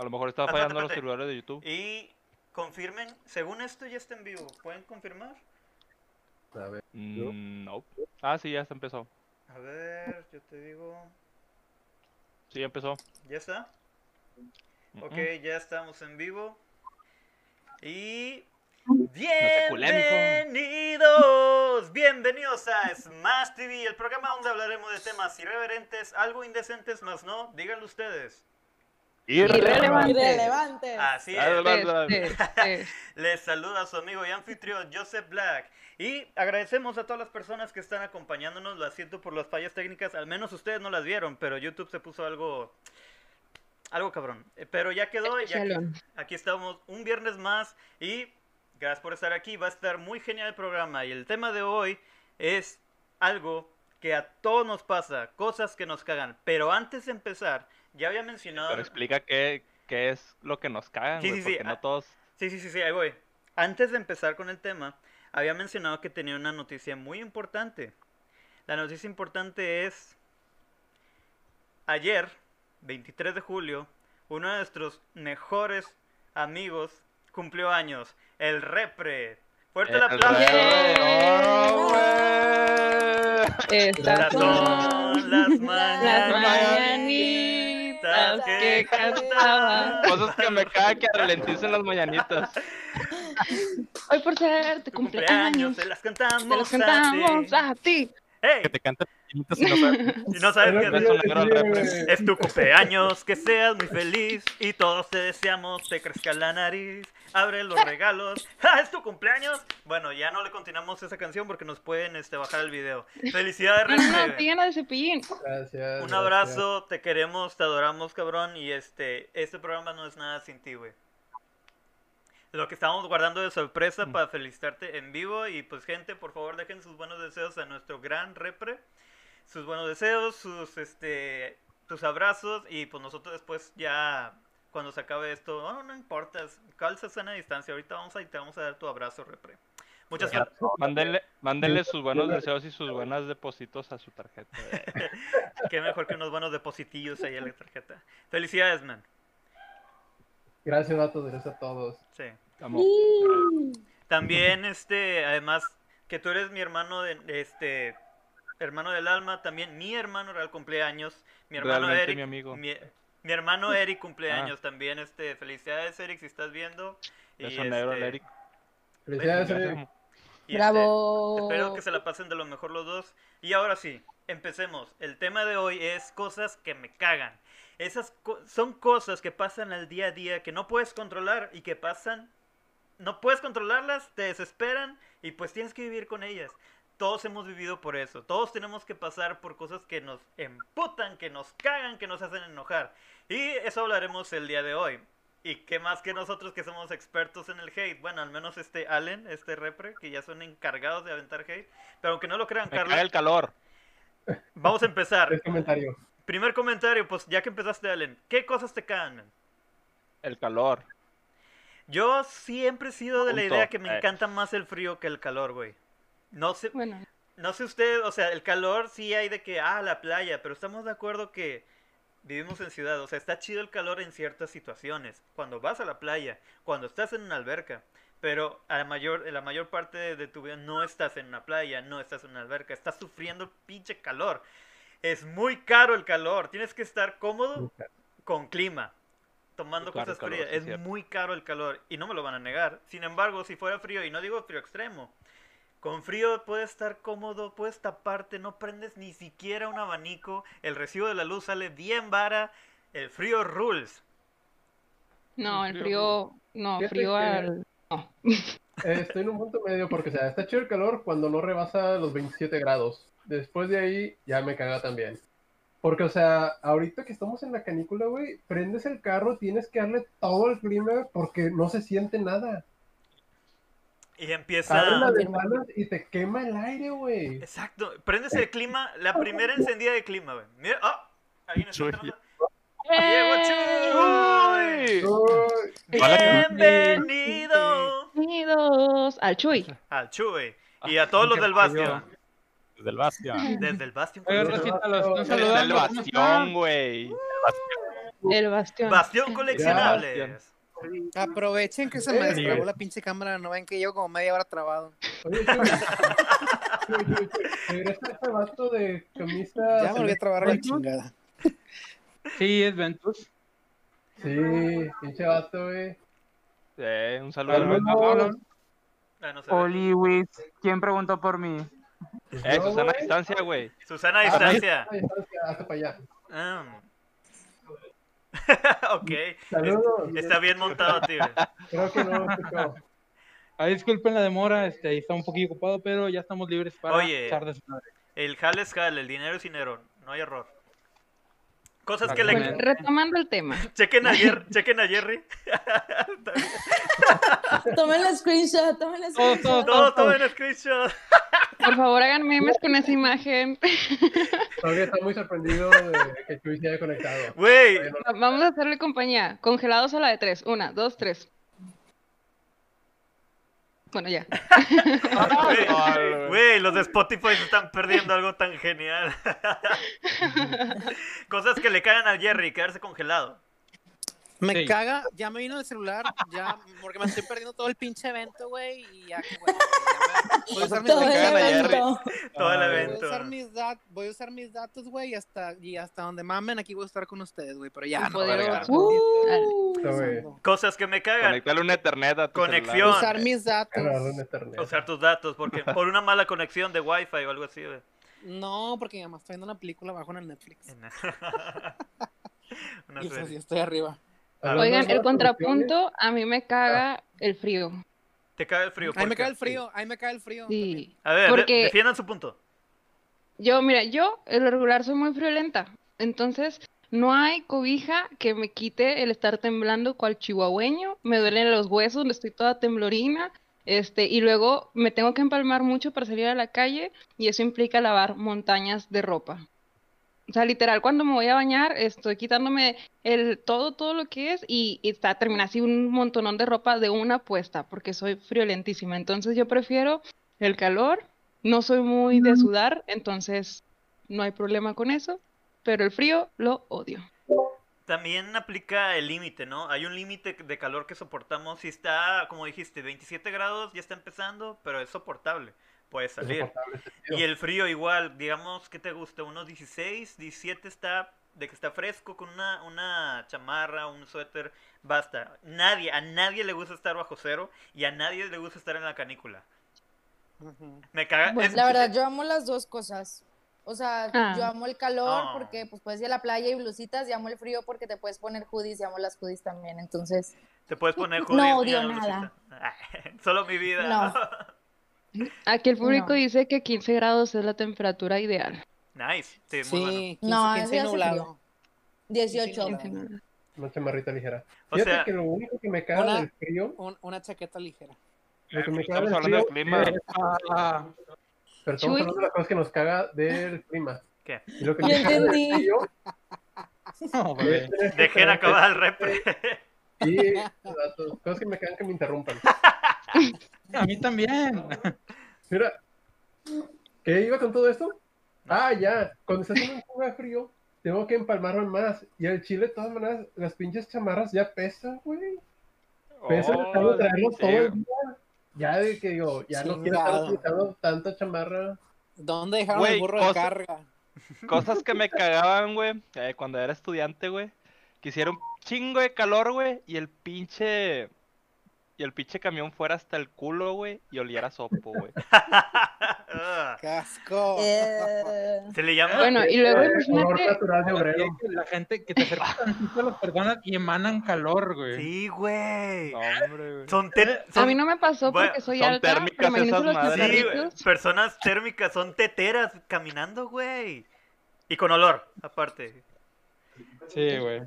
A lo mejor está Espérate, fallando los celulares de YouTube. Y confirmen, según esto ya está en vivo. ¿Pueden confirmar? A ver. Mm, no. Ah, sí, ya está empezó. A ver, yo te digo. Sí, ya empezó. ¿Ya está? Mm, Ok, ya estamos en vivo. Y. Bienvenidos, bienvenidos a Smash TV, el programa donde hablaremos de temas irreverentes, algo indecentes, más no, díganlo ustedes. Irrelevante. Irrelevante. Así es. Este, Les saluda su amigo y anfitrión Joseph Black. Y agradecemos a todas las personas que están acompañándonos. Lo siento por las fallas técnicas. Al menos ustedes no las vieron, pero YouTube se puso algo. Algo cabrón. Eh, Pero ya quedó. y aquí, Especialón. aquí estamos un viernes más. Y gracias por estar aquí. Va a estar muy genial el programa. Y el tema de hoy es algo que a todos nos pasa. Cosas que nos cagan. Pero antes de empezar, ya había mencionado. Pero explica qué, qué es lo que nos cagan, Sí, güey, sí, sí, porque no ah. todos... Sí, sí, sí, sí, ahí voy. Antes de empezar con el tema, había mencionado que tenía una noticia muy importante. La noticia importante es, ayer, 23 de julio, uno de nuestros mejores amigos cumplió años, el Repre. Fuerte el aplauso. ¡Oh! Estas Estas son las mañanitas que cantaba. Cosas que me cagan que ralenticen las mañanitas. Hoy por ser tu Tu cumpleaños, cumpleaños, se las te cantamos, los cantamos a a ti. Que te cantan pequeñitos y no sabes. Y no que. Es tu cumpleaños, que seas muy feliz y todos te deseamos, te crezca la nariz, abre los regalos. ¡Ah, es tu cumpleaños! Bueno, ya no le continuamos esa canción porque nos pueden este, bajar el video. Felicidades, no, te llena de cepillín. Gracias. Un abrazo, te queremos, te adoramos, cabrón. Y este, este programa no es nada sin ti, güey. Lo que estábamos guardando de sorpresa para felicitarte en vivo. Y pues, gente, por favor, dejen sus buenos deseos a nuestro gran repre. Sus buenos deseos, sus este tus abrazos. Y pues nosotros después ya, cuando se acabe esto, no, no importa, calza sana distancia. Ahorita vamos a, y te vamos a dar tu abrazo, repre. Muchas gracias. Mándenle, mándenle sus buenos deseos y sus buenas depositos a su tarjeta. Qué mejor que unos buenos depositillos ahí en la tarjeta. Felicidades, man. Gracias, vatos. Gracias a todos. Sí. También, este, además, que tú eres mi hermano de, este, hermano del alma, también mi hermano real cumpleaños, mi hermano Realmente Eric, mi amigo. mi, mi hermano Eric cumpleaños también, este, felicidades Eric si estás viendo. Y, Beso negro este, Eric. Felicidades. Eric. y, este, Bravo. espero que se la pasen de lo mejor los dos. Y ahora sí, empecemos. El tema de hoy es cosas que me cagan. Esas co- son cosas que pasan al día a día que no puedes controlar y que pasan no puedes controlarlas, te desesperan y pues tienes que vivir con ellas. Todos hemos vivido por eso. Todos tenemos que pasar por cosas que nos emputan, que nos cagan, que nos hacen enojar. Y eso hablaremos el día de hoy. Y qué más que nosotros que somos expertos en el hate. Bueno, al menos este Allen, este repre, que ya son encargados de aventar hate. Pero aunque no lo crean, Me Carlos, caga el calor. vamos a empezar. Tres comentarios. Primer comentario, pues ya que empezaste, Allen, ¿qué cosas te man? El calor. Yo siempre he sido de la idea que me Eh. encanta más el frío que el calor, güey. No sé, Bueno, no sé usted, o sea, el calor sí hay de que, ah, la playa, pero estamos de acuerdo que vivimos en ciudad, o sea, está chido el calor en ciertas situaciones, cuando vas a la playa, cuando estás en una alberca, pero a la mayor, en la mayor parte de, de tu vida no estás en una playa, no estás en una alberca, estás sufriendo el pinche calor. Es muy caro el calor, tienes que estar cómodo con clima, tomando cosas calor, frías. sí, es cierto. muy caro el calor y no me lo van a negar. Sin embargo, si fuera frío, y no digo frío extremo, con frío puedes estar cómodo, puedes taparte, no prendes ni siquiera un abanico, el recibo de la luz sale bien vara, el frío rules. no, el frío. no, Fíjate frío que- al... No. Eh, estoy en un punto medio porque, o sea, está chido el calor cuando no rebasa los 27 grados. Después de ahí, ya me caga también. Porque, o sea, ahorita que estamos en la canícula, güey, prendes el carro, tienes que darle todo el clima porque no se siente nada. Y empieza... Ventanas y te quema el aire, güey. Exacto, prendes el clima, la primera encendida de clima, güey. Mira, ¡ah! Alguien está Chuy. entrando. ¡Llegó Chuy! Uy, Hola, Bienvenido Bienvenidos al Chuy. al Chuy y a todos los del Bastion. Desde el Bastion. Desde el están Desde el saludando. ¿cómo bastión, güey. El bastión. Bastión coleccionables. Aprovechen que se me Eh, destrabó la pinche cámara, no ven que llevo como media hora trabado. Oye, Chuy. Chuy, Chuy, Chuy, ¿Regresa ese vato de camisa? Ya me volví a trabar la chingada. Sí, es Ventus. Sí, pinche vato, güey. Eh, un saludo. Ah. Oliwis, ¿quién preguntó por mí? Eh, No, Susana a distancia, güey. Susana a distancia. A distancia, hasta para allá. Ah. ok. Saludos. Está bien montado, tío. Creo que no. Ah, disculpen la demora, este, ahí está un poquillo ocupado, pero ya estamos libres para Oye. echar desmadre. El jale es jale, el dinero es dinero. No hay error. Cosas que le. Retomando el tema. Chequen a, Jer- chequen a Jerry. Tomen la screenshot, tomen la Todo, screenshot. Todos tomen screenshot. Por favor, hagan memes con esa imagen. Todavía está muy sorprendido de que Chuy se haya conectado. Güey. Vamos a hacerle compañía. Congelados a la de tres. Una, dos, tres. Bueno, ya. Güey, los de Spotify se están perdiendo algo tan genial. Cosas que le cagan a Jerry, quedarse congelado. Me Sí. caga, ya me vino el celular, ya, porque me estoy perdiendo todo el pinche evento, güey, y ya me- voy a usar mis evento. Todo el Ay, Voy a evento. usar mis, dat- voy a usar mis datos, güey, y hasta, y hasta donde mamen, aquí voy a estar con ustedes, güey, pero ya, no, verga. Uh, güey. Cosas que me cagan. Conectale un Ethernet a tu Conexión. celular. Usar mis datos. Usar tus datos, porque por una mala conexión de Wi-Fi o algo así, güey. No, porque mi mamá está viendo una película abajo en el Netflix. Una Y serie. estoy arriba. Hablando Oigan, el contrapunto, a mí me caga el frío. Te caga el frío. Ahí ¿por me cae el frío, ahí me cae el frío. Sí. A ver, Porque- defiendan su punto. Yo, mira, yo en lo regular soy muy friolenta. Entonces, no hay cobija que me quite el estar temblando cual chihuahueño. Me duelen los huesos, estoy toda temblorina. Este, y luego me tengo que empalmar mucho para salir a la calle y eso implica lavar montañas de ropa. O sea, literal, cuando me voy a bañar, estoy quitándome el todo, todo lo que es y, y está, termina así un montonón de ropa de una puesta, porque soy friolentísima. Entonces yo prefiero el calor, no soy muy de sudar, entonces no hay problema con eso, pero el frío lo odio. También aplica el límite, ¿no? Hay un límite de calor que soportamos. Si está, como dijiste, 27 grados, ya está empezando, pero es soportable. Puedes es salir. este. Y el frío igual, digamos, ¿qué te gusta? Unos 16, 17 está, de que está fresco con una, una chamarra, un suéter, basta. Nadie, a nadie le gusta estar bajo cero y a nadie le gusta estar en la canícula. Me caga. Bueno, es- La verdad, yo amo las dos cosas. O sea, Ah. yo amo el calor porque pues puedes ir a la playa y blusitas, y amo el frío porque te puedes poner hoodies y amo las hoodies también. Entonces, Te puedes poner No hoodies y odio nada. Solo mi vida. No. Aquí el público No. dice que 15 grados es la temperatura ideal. nice. Sí, muy bueno. Sí, 15, No, 15 eso ya hace nublado. frío. 18. Sí, 15 grados. Una chamarrita ligera. O Fíjate sea, que lo único que me caga Una- del frío, Un- una chaqueta ligera. lo que me caga Estamos del frío, del clima. Ah, pero estamos Chuy. hablando de las cosas que nos caga del clima. ¿Qué? Y lo que me caga del frío no, es dejen acabar el repre. Y las cosas que me cagan que me interrumpan. A mí también. Mira, ¿qué iba con todo esto? Ah, ya, cuando está haciendo un poco de frío, tengo que empalmarme más. Y al chile, de todas maneras, las pinches chamarras ya pesan, güey. Pesan, Oh, tengo que traerlos sí, todo el día. Ya de que digo, ya no quiero estar utilizando tanta chamarra. ¿Dónde dejaron Güey, el burro de carga? Cosas que me cagaban, güey, eh, cuando era estudiante, güey. Quisiera un chingo de calor, güey, y el pinche... Y el pinche camión fuera hasta el culo, güey, y oliera a sopo, güey. Ah, Casco. Eh, Se le llama. Bueno, y luego imagínate, natural de obrero. Que La gente que te acerca a las personas y emanan calor, güey. Sí, güey. No, hombre, güey. Son, te- a son- mí no me pasó Bueno, porque soy son alta, térmicas pero esas los madres. Sí, güey, personas térmicas, son teteras caminando, güey. Y con olor, aparte. Sí, güey.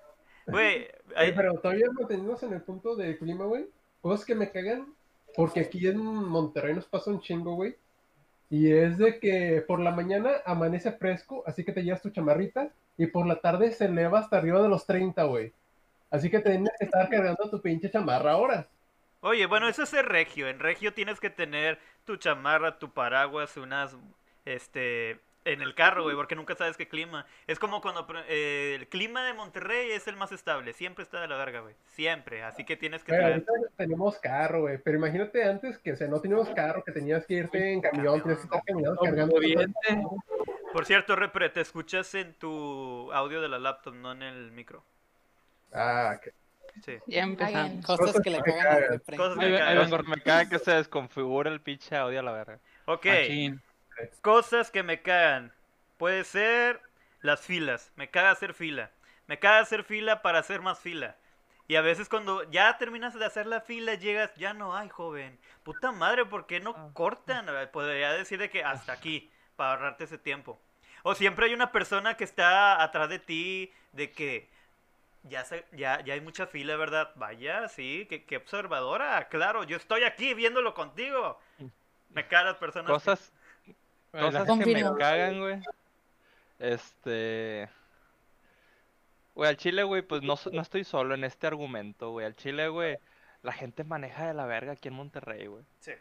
Güey, hay- pero todavía manteniéndonos en el punto del clima, güey. Cosas que me cagan, porque aquí en Monterrey nos pasa un chingo, güey. Y es de que por la mañana amanece fresco, así que te llevas tu chamarrita, y por la tarde se eleva hasta arriba de los 30, güey. Así que tienes que estar cargando tu pinche chamarra ahora. Oye, bueno, eso es ser regio. En regio tienes que tener tu chamarra, tu paraguas, unas, este, en el carro, güey, porque nunca sabes qué clima. Es como cuando eh, el clima de Monterrey es el más estable, siempre está de la verga, güey. Siempre, así que tienes que traer. ahorita tenemos carro, güey. Pero imagínate antes que, o sea, no teníamos carro, que tenías que irte en camión, tenías que estar caminando, cargando. Obediente. Por cierto, Repre, te escuchas en tu audio de la laptop, no en el micro. Ah, ok. Sí. Ya. Cosas que le cagan. Cosas que me cagan. vengo. Me caga que se desconfigura el pinche audio a la verga. Ok, Machín. Cosas que me cagan. Puede ser las filas. Me caga hacer fila. Me caga hacer fila para hacer más fila. Y a veces cuando ya terminas de hacer la fila, llegas, ya no hay, joven. Puta madre, ¿por qué no Ah. cortan? Podría decir de que hasta aquí, para ahorrarte ese tiempo. O siempre hay una persona que está atrás de ti, de que ya, se- ya, ya hay mucha fila, ¿verdad? Vaya, sí, qué, qué observadora. Claro, yo estoy aquí viéndolo contigo. Me cagan las personas. Cosas, cosas que me cagan, güey. Este. Güey, al chile, güey, pues no, no estoy solo en este argumento, güey. Al chile, güey, la gente maneja de la verga aquí en Monterrey, güey. Sí.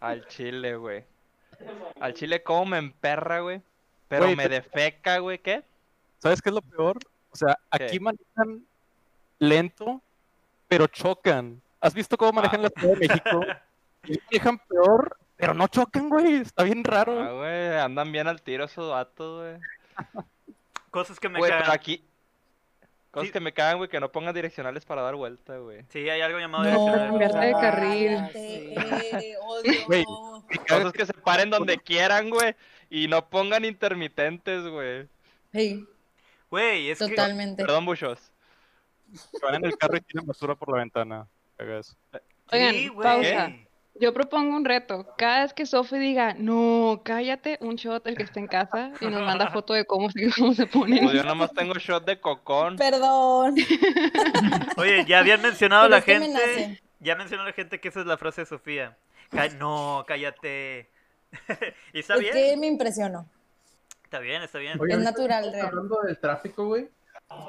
Al chile, güey. Al chile, cómo me emperra, güey. Pero Güey, me te- defeca, güey, ¿qué? ¿Sabes qué es lo peor? O sea, ¿Qué? aquí manejan lento, pero chocan. ¿Has visto cómo manejan la Ciudad de México? Y manejan peor, pero no chocan, güey. Está bien Ah, raro. güey, andan bien al tiro esos vatos, güey. Cosas que me Güey, cagan. pero aquí. Cosas Sí. que me cagan, güey, que no pongan direccionales para dar vuelta, güey. Sí, hay algo llamado No, direccional. cambiarte de carril. cállate, eh, odio. Güey. Cosas que se paren donde quieran, güey. Y no pongan intermitentes, güey. Sí, Güey, es que... totalmente. Perdón, buchos. Que van en el carro y tiran basura por la ventana. Caga eso. Oigan, Sí, güey. pausa. Yo propongo un reto. Cada vez que Sofi diga, no, cállate, un shot el que esté en casa y nos manda foto de cómo se, cómo se ponen. Pues yo nomás tengo shot de cocón. Perdón. Oye, ya habían mencionado Pero la es gente... Ya mencionó la gente que esa es la frase de Sofía. No, cállate. y está Es bien, que me impresionó. está bien, está bien. Oye, Es natural, real. Hablando del tráfico, güey.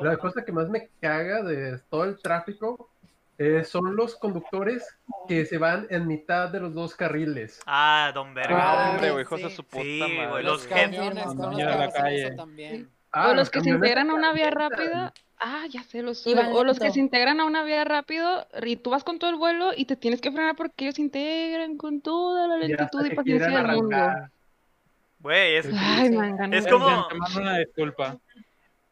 La cosa que más me caga de todo el tráfico eh, son los conductores que se van en mitad de los dos carriles. Ah, don Verga. Ah, Hombre, sí, güey, sí. su puta Sí, madre. güey, Los los camiones con los calle. también. Ah, o los que se integran a una vía rápida. Ah, ya sé, los O los que se integran a una vía rápido y tú vas con todo el vuelo y te tienes que frenar porque ellos se integran con toda la lentitud y paciencia del mundo. Güey, es, Ay, mangano. Es como- una disculpa.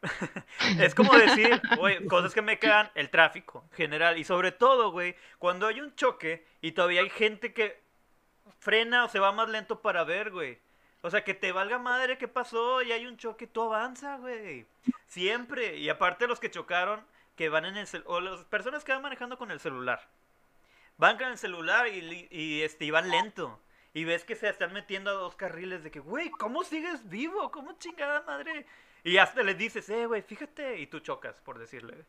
es como decir, güey, cosas que me cagan, el tráfico en general. Y sobre todo, güey, cuando hay un choque y todavía hay gente que frena o se va más lento para ver, güey. O sea, que te valga madre qué pasó y hay un choque, tú avanza, güey. Siempre. Y aparte los que chocaron, que van en el o las personas que van manejando con el celular. Van con el celular y, y, este, y van lento. Y ves que se están metiendo a dos carriles de que, güey, ¿cómo sigues vivo? ¿Cómo chingada madre? Y hasta les dices, eh, güey, fíjate, y tú chocas, por decirle.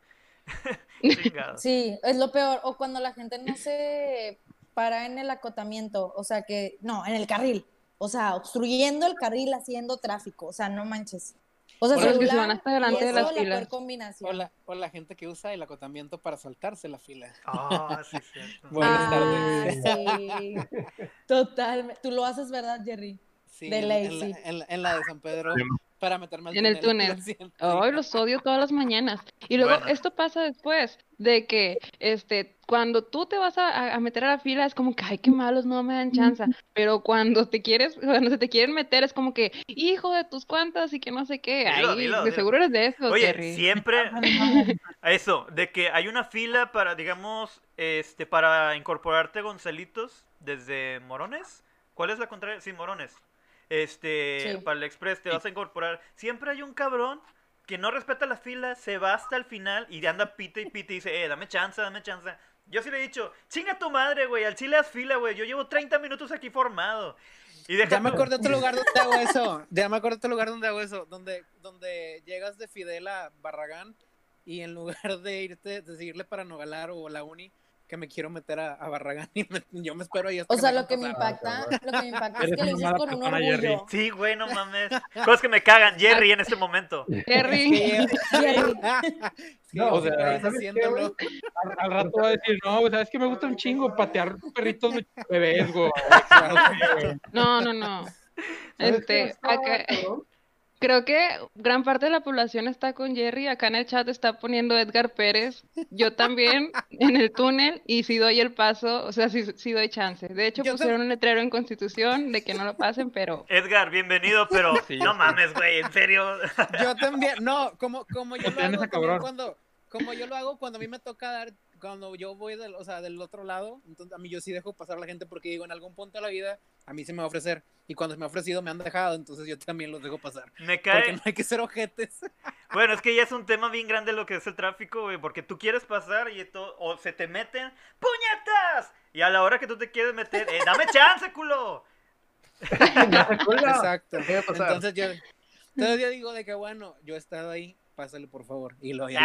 Sí, es lo peor. O cuando la gente no se para en el acotamiento, o sea que, no, en el carril. O sea, obstruyendo el carril, haciendo tráfico. O sea, no manches. O sea, O los que se celular van hasta delante y de las la filas. peor combinación. O la, o la gente que usa el acotamiento para saltarse la fila. Ah, sí, cierto. Buenas Ah, tardes. sí. Totalmente. Tú lo haces, ¿verdad, Jerry? Sí, De ley, en, la, sí. en la- en la de San Pedro para meterme al En el túnel. lo. Ay, los odio todas las mañanas. Y luego Bueno. esto pasa después de que este cuando tú te vas a, meter a la fila es como que ay qué malos no me dan chance. Pero cuando te quieres, cuando se te quieren meter es como que hijo de tus cuantas y que no sé qué. Dilo, Ay, dilo, de dilo. seguro eres de esos, Oye, Jerry. siempre eso, de que hay una fila para, digamos, este, para incorporarte Gonzalitos desde Morones. ¿Cuál es la contraria? Sí, Morones. Este, Sí. para el Express te vas a incorporar. Siempre hay un cabrón que no respeta la fila, se va hasta el final y anda pita y pita y dice, eh, dame chance, dame chance. Yo sí le he dicho, chinga tu madre, güey, al chile haz fila, güey. Yo llevo 30 minutos aquí formado. Y deja Ya me acordé de otro lugar donde hago eso. Ya me acordé otro lugar donde hago eso. Donde, donde llegas de Fidel a Barragán y en lugar de irte, de seguirle para Nogalar o la Uni, que me quiero meter a, a Barragán y me- yo me espero ahí hasta O sea, lo que me impacta, lo que me impacta es que lo dices con un Jerry. orgullo. Sí, güey, no mames. Cosas que me cagan, Jerry, en este momento. Jerry. Sí, Jerry. sí, No, o sea, sea, ¿sabes qué, haciéndolo. güey? Al rato va a decir, no, güey, ¿sabes que me gusta un chingo? Patear perritos bebés, güey. No, no, no. ¿Sabes Este, acá-? Creo que gran parte de la población está con Jerry. Acá en el chat está poniendo Edgar Pérez. Yo también en el túnel y si doy el paso, o sea, si, si doy chance. De hecho, Yo pusieron un letrero en Constitución de que no lo pasen, pero Edgar, bienvenido, pero Sí, no sí. mames, güey, en serio. Yo también, no, como, como yo lo hago cuando, como yo lo hago cuando a mí me toca dar, cuando yo voy del, o sea, del otro lado, entonces a mí yo sí dejo pasar a la gente porque digo, en algún punto de la vida a mí se me va a ofrecer y cuando se me ha ofrecido me han dejado, entonces yo también los dejo pasar. Me Porque cae. no hay que ser ojetes. Bueno, es que ya es un tema bien grande lo que es el tráfico, güey, porque tú quieres pasar y todo, o se te meten ¡puñetas! Y a la hora que tú te quieres meter, eh, dame chance, culo. Exacto. Entonces yo, entonces yo digo de que bueno, yo he estado ahí, pásale por favor. Y lo Ay,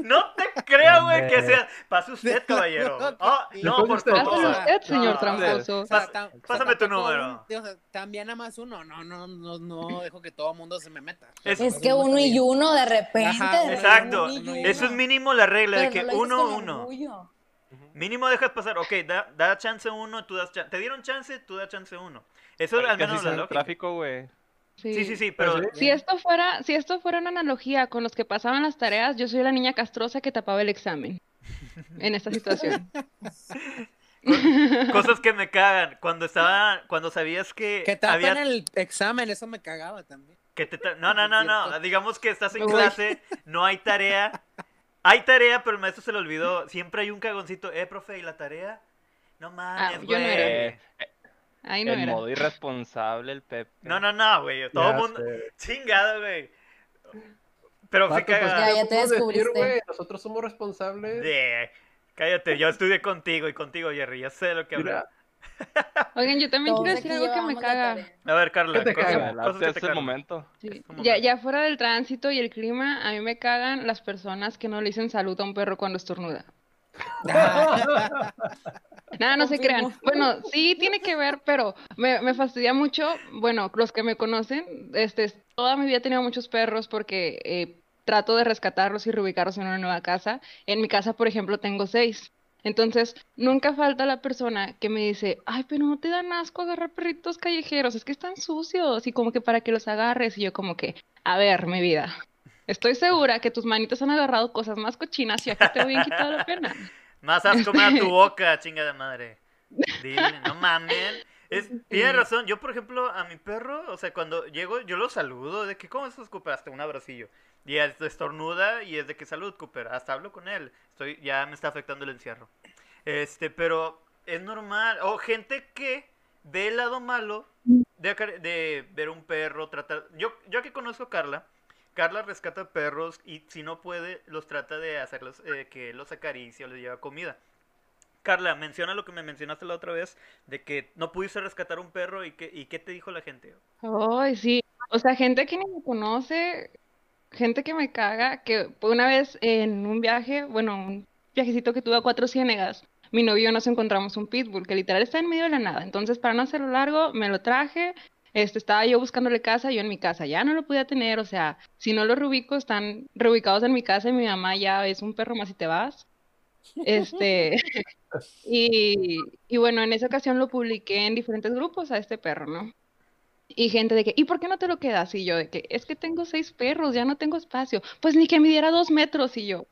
no te creo, güey, que sea. Pase usted, caballero. Ah, no, por favor. Usted, señor No, tramposo. O sea, Pas- tam- o sea, pásame tu número. un- o sea, también nada más uno, no, no, no, no dejo que todo el mundo se me meta. Es- Es que uno y uno de repente. Ajá, Exacto. uno. Eso es mínimo la regla de que no uno, uno. orgullo. Mínimo dejas pasar. Ok, da, da chance uno, tú das chance. Te dieron chance, tú das chance uno. Eso es al menos la el lógica. tráfico, güey. Sí, sí, sí, pero. Si esto fuera, si esto fuera una analogía con los que pasaban las tareas, yo soy la niña castrosa que tapaba el examen en esta situación. Cosas que me cagan. Cuando estaba. Cuando sabías que. Que tapen había el examen, eso me cagaba también. Que te ta- No, no, no, no. Digamos que estás en clase, no hay tarea. Hay tarea, pero el maestro se le olvidó. Siempre hay un cagoncito. Eh, profe, ¿y la tarea? No mames, Ah, yo güey. no era. Ahí no el era. modo irresponsable, el Pepe. No, no, no, güey. Todo el Ya mundo. sé. Chingado, güey. Pero Vato, sí pues. Ya, ¿qué ya te decir? Nosotros somos responsables. De- Cállate, yo estudié contigo y contigo, Jerry. Ya sé de lo que hablo. Mira, Oigan, yo también Todos quiero decir algo que me caga. A ver, Carla. ¿Qué te cosas- caga? cosas Adelante, que es te cagan. momento. Sí. Ya, ya fuera del tránsito y el clima, a mí me cagan las personas que no le dicen salud a un perro cuando estornuda. Nada, no se crean. Bueno, sí tiene que ver, pero me, me fastidia mucho. Bueno, los que me conocen, este, toda mi vida he tenido muchos perros porque eh, trato de rescatarlos y reubicarlos en una nueva casa. En mi casa, por ejemplo, tengo seis. Entonces, nunca falta la persona que me dice, ay, pero no te dan asco agarrar perritos callejeros, es que están sucios y como que para que los agarres. Y yo como que, a ver, mi vida, estoy segura que tus manitas han agarrado cosas más cochinas y aquí te voy a quitar la pena. Más asco me da tu boca, chinga de madre. Dile, no mames. Es, tienes razón. Yo, por ejemplo, a mi perro, o sea, cuando llego, yo lo saludo. De que, ¿cómo estás, Cooper? Hasta un abracillo. Y es- estornuda y es de que salud, Cooper. Hasta hablo con él. Estoy, ya me está afectando el encierro. Este, pero es normal. O gente que ve el lado malo de, de ver un perro, tratar. Yo, yo que conozco a Carla, Carla rescata perros y si no puede, los trata de hacerlos, eh, que los acaricia o les lleva comida. Carla, menciona lo que me mencionaste la otra vez, de que no pudiste rescatar un perro y, que, qué te dijo la gente. Ay, sí. O sea, gente que ni me conoce, gente que me caga, que una vez en un viaje, bueno, un viajecito que tuve a Cuatro Ciénegas, mi novio y yo nos encontramos un pitbull que literal está en medio de la nada. Entonces, para no hacerlo largo, me lo traje. Este, estaba yo buscándole casa, yo en mi casa ya no lo podía tener, o sea, si no los reubico, están reubicados en mi casa y mi mamá ya es un perro más y te vas. Este, y, y bueno, en esa ocasión lo publiqué en diferentes grupos a este perro, ¿no? Y gente de que, ¿y por qué no te lo quedas? Y yo de que, es que tengo seis perros, ya no tengo espacio. Pues ni que midiera dos metros. Y yo,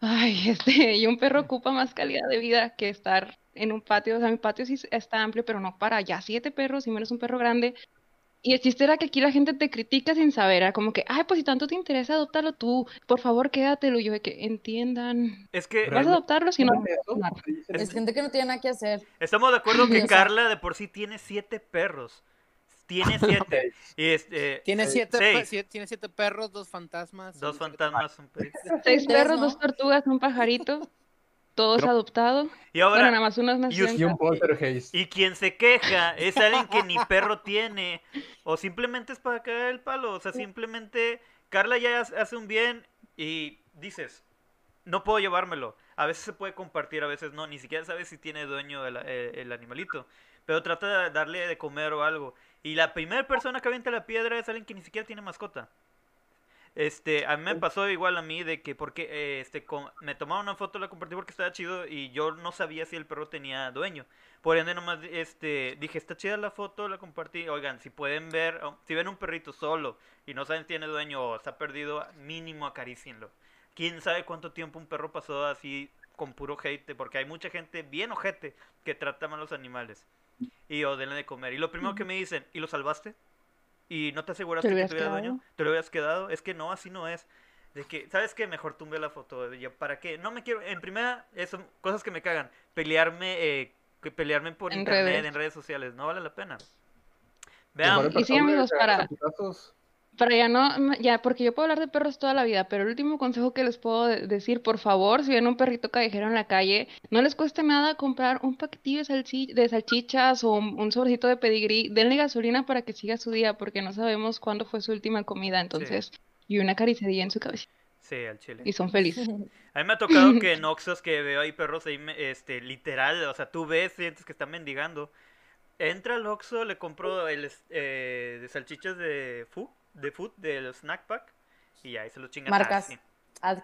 ay, este, y un perro ocupa más calidad de vida que estar en un patio. O sea, mi patio sí está amplio, pero no para ya siete perros y menos un perro grande. Y el chiste era que aquí la gente te critica sin saber, era como que, ay, pues si tanto te interesa, adóptalo tú, por favor, quédatelo. Y yo de que entiendan, Es que vas a adoptarlo si no. Es gente que no tiene nada que hacer. estamos de acuerdo que Carla de por sí tiene siete perros. Tiene siete. Y este, Tiene Sí. siete, pe- Seis. sie- tiene siete perros, dos fantasmas. dos fantasmas, un perro. Seis perros, ¿no? dos tortugas, un pajarito, todos Pero- adoptados. Y Bueno, nada ahora, más unos Y un casa. poltergeist. y quien se queja es alguien que ni perro tiene. O simplemente es para caer el palo. O sea, simplemente Carla ya hace un bien y dices, no puedo llevármelo. A veces se puede compartir, a veces no. Ni siquiera sabes si tiene dueño el, el animalito. Pero trata de darle de comer o algo. Y la primera persona que avienta la piedra es alguien que ni siquiera tiene mascota. Este, a mí me pasó igual a mí de que porque eh, este co- me tomaba una foto, la compartí porque estaba chido y yo no sabía si el perro tenía dueño. Por ende nomás este dije, está chida la foto, la compartí. Oigan, si pueden ver, o- si ven un perrito solo y no saben si tiene dueño o está perdido, mínimo acaricienlo. Quién sabe cuánto tiempo un perro pasó así con puro hate, porque hay mucha gente bien ojete que trata mal a los animales. Y o denle de comer. Y lo primero que me dicen, ¿y lo salvaste? ¿Y no te aseguraste ¿Te que hubieras tuviera dueño? ¿Te lo habías quedado? Es que no, así no es. De que, ¿sabes qué? Mejor tumbe la foto. Yo, ¿Para qué? No me quiero. En primera, eso, cosas que me cagan. Pelearme, eh, pelearme por En internet, redes. en redes sociales. No vale la pena. Vean. Y sí, amigos, para-. Para ya no, ya, porque yo puedo hablar de perros toda la vida, pero el último consejo que les puedo de- decir, por favor, si ven un perrito callejero en la calle, no les cueste nada comprar un paquetillo de, salchi- de salchichas o un, un sobrecito de pedigrí, denle gasolina para que siga su día, porque no sabemos cuándo fue su última comida, entonces, y una acariciadilla en su cabeza, Sí, al chile. y son felices. A mí me ha tocado que en Oxxos que veo ahí perros ahí, este, literal, o sea, tú ves, sientes que están mendigando. Entra al Oxxo, le compro el, eh, de salchichas de food, de food, del snack pack, y ahí se lo chingan. Ah, Marcas. sí. Ah.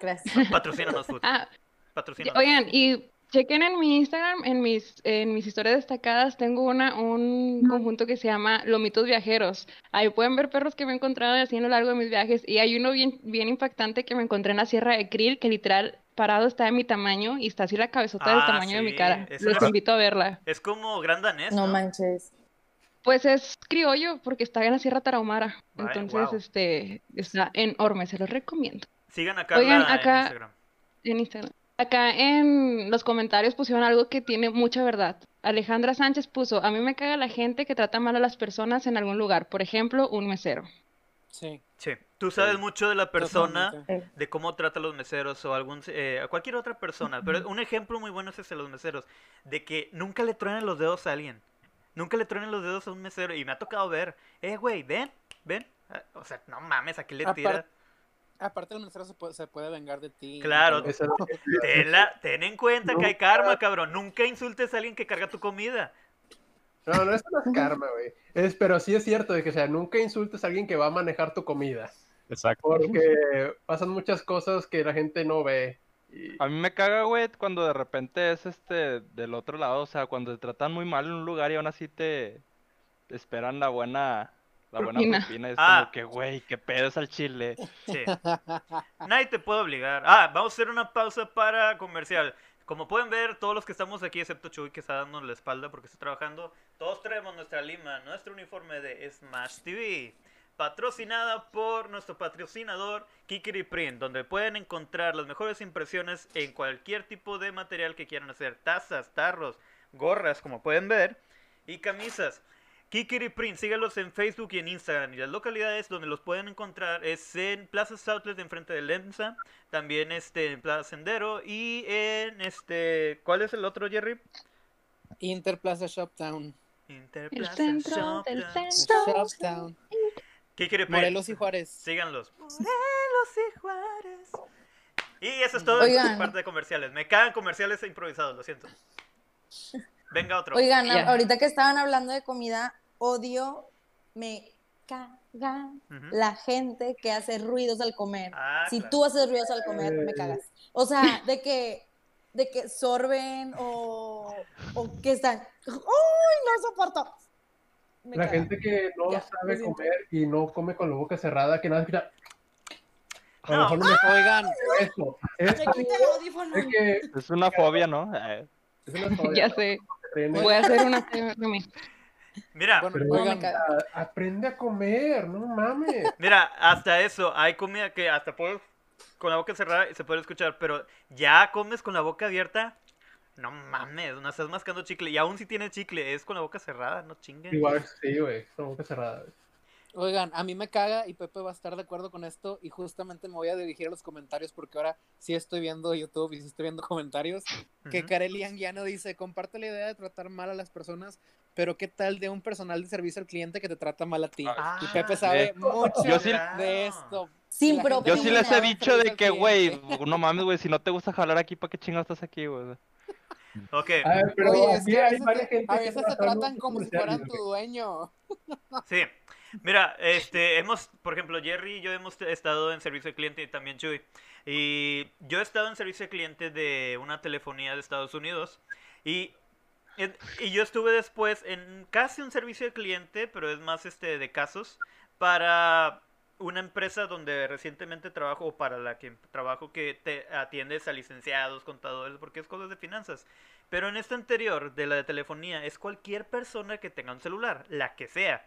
Patrocínanos, food. Ah, Patrocínanos. Oigan, y chequen en mi Instagram, en mis, en mis historias destacadas, tengo una, un conjunto que se llama Lomitos Viajeros. Ahí pueden ver perros que me he encontrado así a lo largo de mis viajes. Y hay uno bien, bien impactante que me encontré en la Sierra de Krill, que literal parado está de mi tamaño y está así la cabezota del Ah, tamaño de mi cara. es Los una- invito a verla. Es como gran danés, No ¿no? manches. Pues es criollo porque está en la Sierra Tarahumara. Entonces, este, está enorme, se los recomiendo. Sigan a Carla Oigan, en acá- Instagram. En Instagram. Acá en los comentarios pusieron algo que tiene mucha verdad. Alejandra Sánchez puso, a mí me caga la gente que trata mal a las personas en algún lugar. Por ejemplo, un mesero. Sí. Sí. Tú sabes mucho de la persona, totalmente. de cómo trata a los meseros o algún eh, a cualquier otra persona. Pero un ejemplo muy bueno es ese de los meseros, de que nunca le truenen los dedos a alguien. Nunca le truenen los dedos a un mesero y me ha tocado ver, eh, güey, ven, ven. Ah, O sea, no mames, ¿a qué le tira? Aparte, el mesero se puede, se puede vengar de ti. Claro. Ten, la- ten en cuenta que hay karma, cabrón. Nunca insultes a alguien que carga tu comida. No, no, eso no es karma, güey. Es, pero sí es cierto de que, o sea, nunca insultes a alguien que va a manejar tu comida. Exacto. Porque pasan muchas cosas que la gente no ve. Y- A mí me caga, güey, cuando de repente es este del otro lado, o sea, cuando te tratan muy mal en un lugar y aún así te, te esperan la buena la buena Propina. propina. Es Ah. como que, güey, qué pedo es al chile. Sí. Nadie te puede obligar. Ah, vamos a hacer una pausa para comercial. Como pueden ver, todos los que estamos aquí, excepto Chuy, que está dándonos la espalda porque está trabajando, todos traemos nuestra lima, nuestro uniforme de Smash TV. Patrocinada por nuestro patrocinador Kikiri Print, donde pueden encontrar las mejores impresiones en cualquier tipo de material que quieran hacer. Tazas, tarros, gorras, como pueden ver, y camisas. Kikiri Print, sígalos en Facebook y en Instagram. Y las localidades donde los pueden encontrar es en Plaza Outlet enfrente de Lemsa, también este en Plaza Sendero y en este ¿cuál es el otro Jerry? Interplaza Shoptown. El Interplaza del Shoptown. centro. Shoptown. Kikiri Print. Morelos y Juárez. Síganlos. Morelos y Juárez. Y eso es todo de Oigan. parte de comerciales. Me cagan comerciales improvisados, lo siento. Venga otro. Oigan, ahorita que estaban hablando de comida, odio, me caga la gente que hace ruidos al comer. Ah, si claro. tú haces ruidos al comer, me cagas. O sea, de que, de que sorben o, o que están. ¡Uy, no soporto! Me La caga. gente que no Ya, sabe comer y no come con la boca cerrada, que nada escucha. A lo No. mejor no me Oigan, eso. Es, Me quita el audífono. es que Es una fobia, ¿no? Eh, es una fobia, Ya sé. Voy a hacer una. Mira, Pero- oigan. "Ah, Aprende a comer, no mames. Mira, hasta eso, hay comida que hasta puedes con la boca cerrada y se puede escuchar, pero ya comes con la boca abierta, no mames, no estás mascando chicle. Y aún si tiene chicle, es con la boca cerrada, no chinguen. Igual, sí, güey, con la boca cerrada. oigan, a mí me caga y Pepe va a estar de acuerdo con esto y justamente me voy a dirigir a los comentarios porque ahora sí estoy viendo YouTube y sí estoy viendo comentarios. Que Ujú. Kareli Anguiano dice, comparte la idea de tratar mal a las personas, pero ¿qué tal de un personal de servicio al cliente que te trata mal a ti? Ah, y Pepe sabe mucho yo sí- de esto. Sin gente Yo sí les he dicho de que, güey, no mames, güey, si no te gusta jalar aquí, ¿para qué chingados estás aquí, güey? Ok, A ver, pero Oye, es que a veces, te, a veces trata tratan como si fueran tu dueño. sí. Mira, este, hemos, por ejemplo, Jerry y yo hemos estado en servicio de cliente y también Chuy. Y yo he estado en servicio de cliente de una telefonía de Estados Unidos. Y, y yo estuve después en casi un servicio de cliente, pero es más este de casos, para una empresa donde recientemente trabajo, o para la que trabajo que te atiendes a licenciados, contadores, porque es cosas de finanzas. Pero en esta anterior, de la de telefonía, es cualquier persona que tenga un celular, la que sea.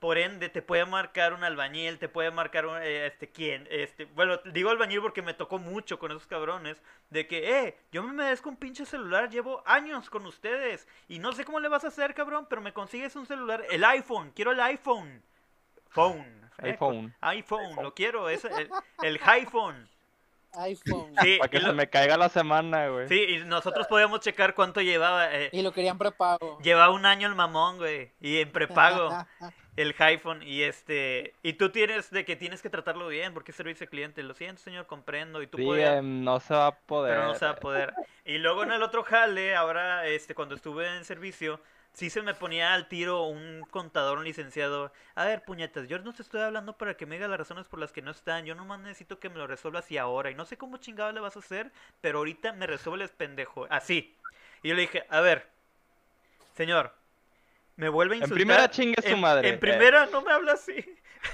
Por ende, te puede marcar un albañil, te puede marcar un, eh, este, ¿quién? Este, bueno, digo albañil porque me tocó mucho con esos cabrones, de que, eh, yo me merezco un pinche celular, llevo años con ustedes, y no sé cómo le vas a hacer, cabrón, pero me consigues un celular, el iPhone, quiero el iPhone. Phone. Eh, iPhone. iPhone, lo quiero, es el, el iPhone. iPhone. Sí, Para que se me caiga la semana, güey. sí, y nosotros podíamos checar cuánto llevaba. eh, Y lo querían prepago. Lleva un año el mamón, güey. Y en prepago el iPhone. Y este. Y tú tienes de que tienes que tratarlo bien porque es servicio de cliente. Lo siento, señor, comprendo. Y tú Sí, puedes. em, no se va a poder. Pero no se va a poder. Y luego en el otro jale, ahora, este, cuando estuve en servicio, sí se me ponía al tiro un contador, un licenciado. A ver, puñetas, yo no te estoy hablando para que me digas las razones por las que no están. Yo nomás necesito que me lo resuelvas y ahora. Y no sé cómo chingado le vas a hacer, pero ahorita me resuelves, pendejo. Así. Y yo le dije, a ver, señor, me vuelve a En insultar. primera chingue su En- madre. En primera, no me habla así.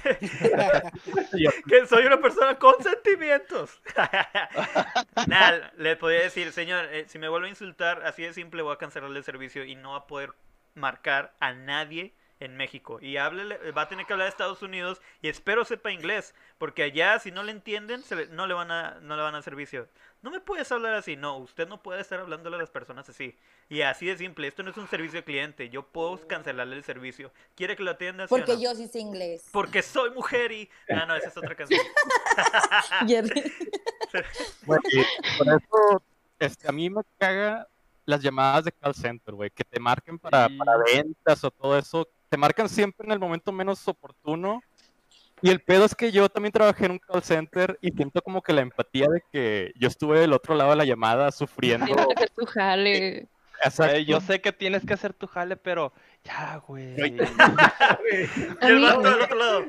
que soy una persona con sentimientos. Nada, le podía decir, señor, eh, si me vuelve a insultar, así de simple, voy a cancelarle el servicio y no va a poder marcar a nadie en México. Y háblele, va a tener que hablar de Estados Unidos y espero sepa inglés, porque allá si no le entienden, se le- no, le van a, no le van a dar servicio. No me puedes hablar así, no, usted no puede estar hablándole a las personas así. Y así de simple, esto no es un servicio de cliente, yo puedo cancelarle el servicio. ¿Quiere que lo atienda? sí o Porque no? yo sí sé inglés. Porque soy mujer y... Ah, no, esa es otra canción. Por eso, este, a mí me caga las llamadas de call center, güey, que te marquen para, Sí. para ventas o todo eso. Te marcan siempre en el momento menos oportuno. Y el pedo es que yo también trabajé en un call center y siento como que la empatía de que yo estuve del otro lado de la llamada sufriendo. Tienes que hacer tu jale. Exacto. Eh, yo sé que tienes que hacer tu jale, pero ya, güey. Y el vato del otro lado.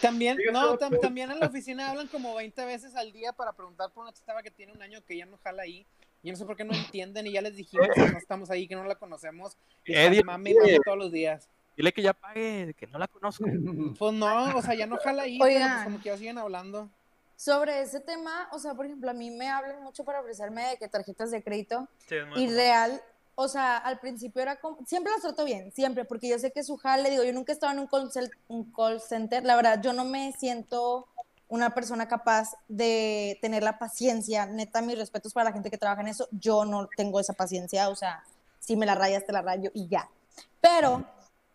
También, no, tam- también en la oficina hablan como 20 veces al día para preguntar por una chava que tiene un año que ya no jala ahí. Yo no sé por qué no entienden y ya les dijimos que no estamos ahí, que no la conocemos. Y Eh, están mame y mame todos los días. Dile que ya pague, que no la conozco. Pues no, o sea, ya no jala ahí, pero pues como que ya siguen hablando. Sobre ese tema, o sea, por ejemplo, a mí me hablan mucho para ofrecerme de que tarjetas de crédito Sí, y real, o sea, al principio era como, siempre las trato bien, siempre, porque yo sé que su jale, digo, yo nunca he estado en un call, cel- un call center, la verdad, yo no me siento una persona capaz de tener la paciencia, neta, mis respetos para la gente que trabaja en eso, yo no tengo esa paciencia, o sea, si me la rayas, te la rayo y ya. Pero,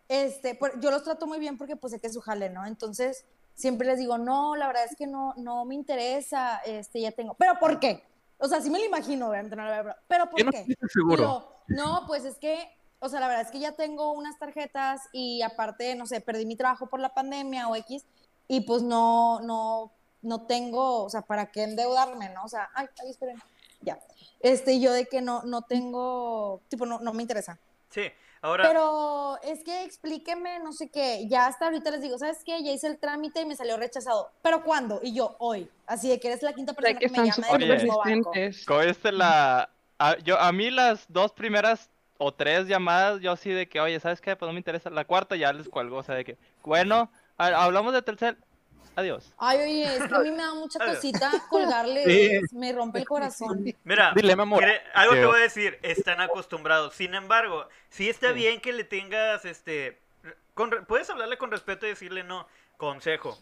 este, yo los trato muy bien porque pues sé que es su jale, ¿no? Entonces, siempre les digo, no, la verdad es que no, no me interesa, este, ya tengo. ¿Pero por qué? O sea, sí me lo imagino, obviamente, no lo veo, pero ¿por no qué? seguro. luego, no, pues es que, o sea, la verdad es que ya tengo unas tarjetas y aparte, no sé, perdí mi trabajo por la pandemia o X y pues no, no, no tengo, o sea, ¿para qué endeudarme, no? O sea, ay, ay, esperen, ya. Este, yo de que no, no tengo, tipo, no, no me interesa. Sí, ahora... Pero es que explíqueme, no sé qué, ya hasta ahorita les digo, ¿sabes qué? Ya hice el trámite y me salió rechazado. ¿Pero cuándo? Y yo, hoy. Así de que eres la quinta persona que que, me llama del mismo banco. este la... A, yo, a mí las dos primeras o tres llamadas, yo así de que, oye, ¿sabes qué? Pues no me interesa. La cuarta ya les cuelgo, o sea, de que, bueno, a- hablamos de tercer... Adiós. Ay, oye, es que a mí me da mucha Adiós. cosita colgarle, Sí. me rompe el corazón. Mira, Dilema moral. cre- algo te voy a decir, están acostumbrados. Sin embargo, sí está Sí. bien que le tengas, este, con puedes hablarle con respeto y decirle no, consejo.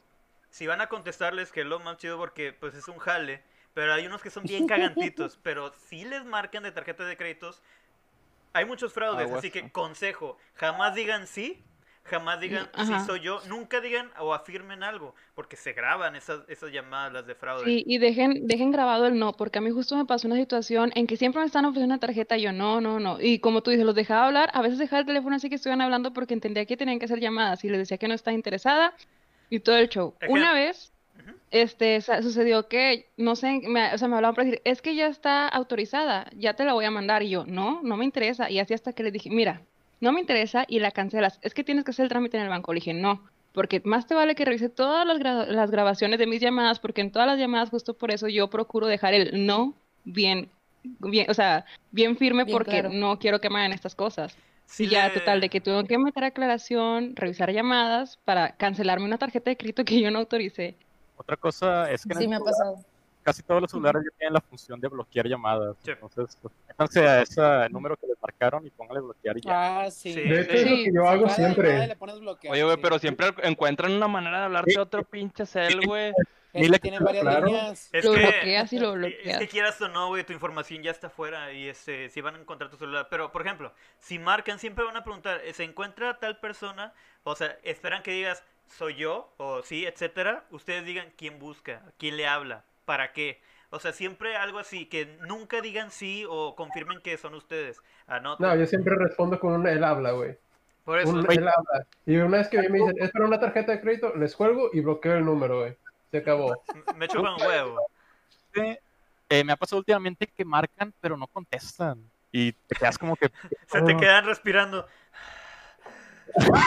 Si van a contestarles que es lo más chido porque pues es un jale, pero hay unos que son bien cagantitos, pero si les marcan de tarjeta de créditos, hay muchos fraudes, así que consejo, jamás digan sí, jamás digan sí soy yo, nunca digan o afirmen algo, porque se graban esas, esas llamadas las de fraude. Sí, y dejen, dejen grabado el no, porque a mí justo me pasó una situación en que siempre me están ofreciendo una tarjeta y yo no, no, no. Y como tú dices, los dejaba hablar, a veces dejaba el teléfono así que estuvieran hablando porque entendía que tenían que hacer llamadas y les decía que no estaba interesada y todo el show. Una vez, este, sucedió que, no sé, me, o sea, me hablaban para decir, es que ya está autorizada, ya te la voy a mandar. Y yo, no, no me interesa. Y así hasta que les dije, mira, no me interesa y la cancelas. Es que tienes que hacer el trámite en el banco. Le dije, no, porque más te vale que revise todas las, gra- las grabaciones de mis llamadas, porque en todas las llamadas justo por eso yo procuro dejar el no bien, bien, o sea, bien firme Bien porque claro. no quiero que me hagan estas cosas. Sí y ya, total, de que tuve que meter aclaración, revisar llamadas para cancelarme una tarjeta de crédito que yo no autoricé. Otra cosa es que Sí, me ha pasado. Casi todos los celulares ya tienen la función de bloquear llamadas. Sí. Entonces, pues, métanse a ese número que les marcaron y póngale bloquear y ya. Ah, sí. Sí. De hecho, es lo que yo hago siempre. llamada le pones bloquear, Oye, güey, sí. pero siempre encuentran una manera de hablarte de otro pinche cel, güey. Es que le- tienen varias claro. líneas. Es Lo que, bloqueas y lo es bloqueas. que quieras o no, güey, tu información ya está fuera y este, si van a encontrar tu celular. Pero, por ejemplo, si marcan, siempre van a preguntar, ¿se encuentra tal persona? O sea, esperan que digas, soy yo, o sí, etcétera. Ustedes digan quién busca, quién le habla, para qué. O sea, siempre algo así, que nunca digan sí o confirmen que son ustedes. Anoten. No, yo siempre respondo con un él habla, güey. Por eso, Un él habla. Y una vez que me dicen, es para una tarjeta de crédito, les cuelgo y bloqueo el número, güey. Se acabó. me chupan huevo. Eh, me ha pasado últimamente que marcan, pero no contestan. Y te quedas como que. Se te Oh. quedan respirando.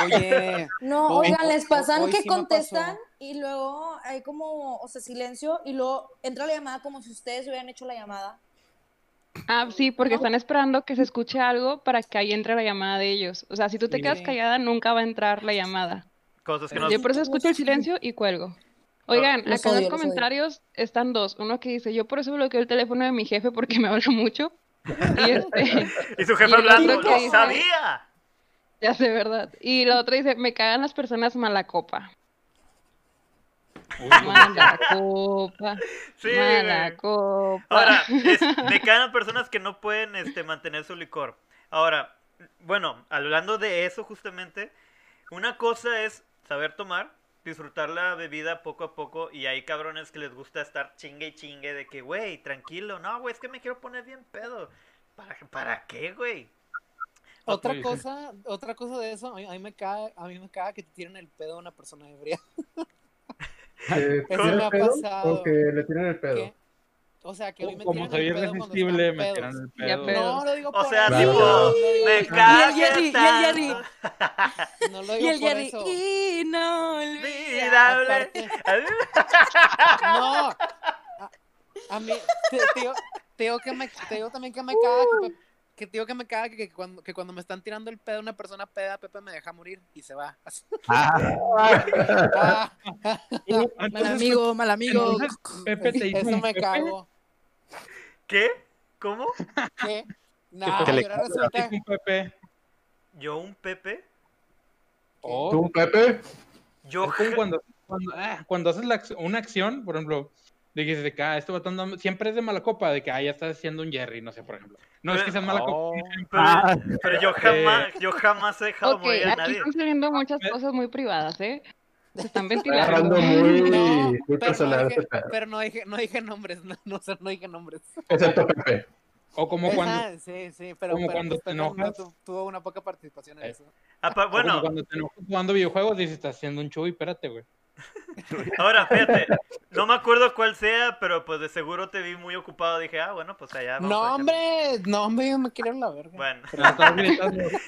Oye, No, Hoy- oigan, les pasan hoy que sí contestan y luego hay como, o sea, silencio y luego entra la llamada como si ustedes hubieran hecho la llamada. Ah, sí, porque están esperando que se escuche algo para que ahí entre la llamada de ellos. O sea, si tú te Sí. quedas callada, nunca va a entrar la llamada. Cosas que no... Yo por eso escucho el silencio y cuelgo. Oigan, Los acá en los odio. comentarios están dos. Uno que dice, yo por eso bloqueo el teléfono de mi jefe porque me habla mucho. Y este, Y su jefe y hablando, ¡lo dice- sabía! Ya sé, ¿verdad? Y la otra dice, me cagan las personas mala copa. Mala copa, Sí, mala copa. Ahora, es- me caen personas que no pueden este, mantener su licor. Ahora, bueno, hablando de eso justamente, una cosa es saber tomar, disfrutar la bebida poco a poco, y hay cabrones que les gusta estar chingue y chingue de que, güey, tranquilo, no, güey, es que me quiero poner bien pedo. ¿Para, para qué, güey? Otra cosa, otra cosa de eso, a mí, a mí me caga, a mí me caga que te tiren el pedo a una persona ebria. ¿Que Eso me ha pedo pasado. o que le tienen el pedo? Que- O sea, que a mí me Como soy irresistible, me tiran el pedo. No, lo digo O por sea, eso, tipo, lo me caga Y el Jerry, y el Jerry. tanto. No lo Y digo el por Jerry, eso. inolvidable. Olvidable. No. A, a mí, te, te digo, te digo que me, te digo también que me caga que, que te digo que me caga que, que cuando, que cuando me están tirando el pedo una persona peda, Pepe me deja morir y se va. Ah, Mal Entonces, amigo, mal amigo. entonces, Pepe te hizo eso un me Pepe, cago. ¿Qué? ¿Cómo? ¿Qué? Nah, Que le y ahora te resulta, un Pepe. ¿Yo un Pepe? Oh, ¿Tú, Pepe? Yo es como cuando, cuando, ah, cuando haces la una acción, por ejemplo, de que dices, ah, este botón no- siempre es de mala copa, de que ah, ya estás haciendo un Jerry, no sé, por ejemplo. No es que seas mala copa. Oh. Pero, Ah. pero yo jamás, yo jamás he dejado Ok, morir a aquí nadie. están saliendo muchas cosas muy privadas, ¿eh? Se están ventilando. Agarrando muy, No, muy pero, no dije, este pero no dije, no dije nombres, no, no, sé, no dije nombres. Excepto Pepe. O como cuando, Ajá, sí, sí, pero, como pero cuando pues, te no enojas. tu- tuvo una poca participación en Eh. eso. Apa- o como bueno, cuando te enojas jugando videojuegos, dices, estás haciendo un chuy, espérate, güey. Ahora fíjate, no me acuerdo cuál sea, pero pues de seguro te vi muy ocupado. Dije, ah, bueno, pues allá vamos No, hombre, no, hombre, yo me quiero la verga. Bueno,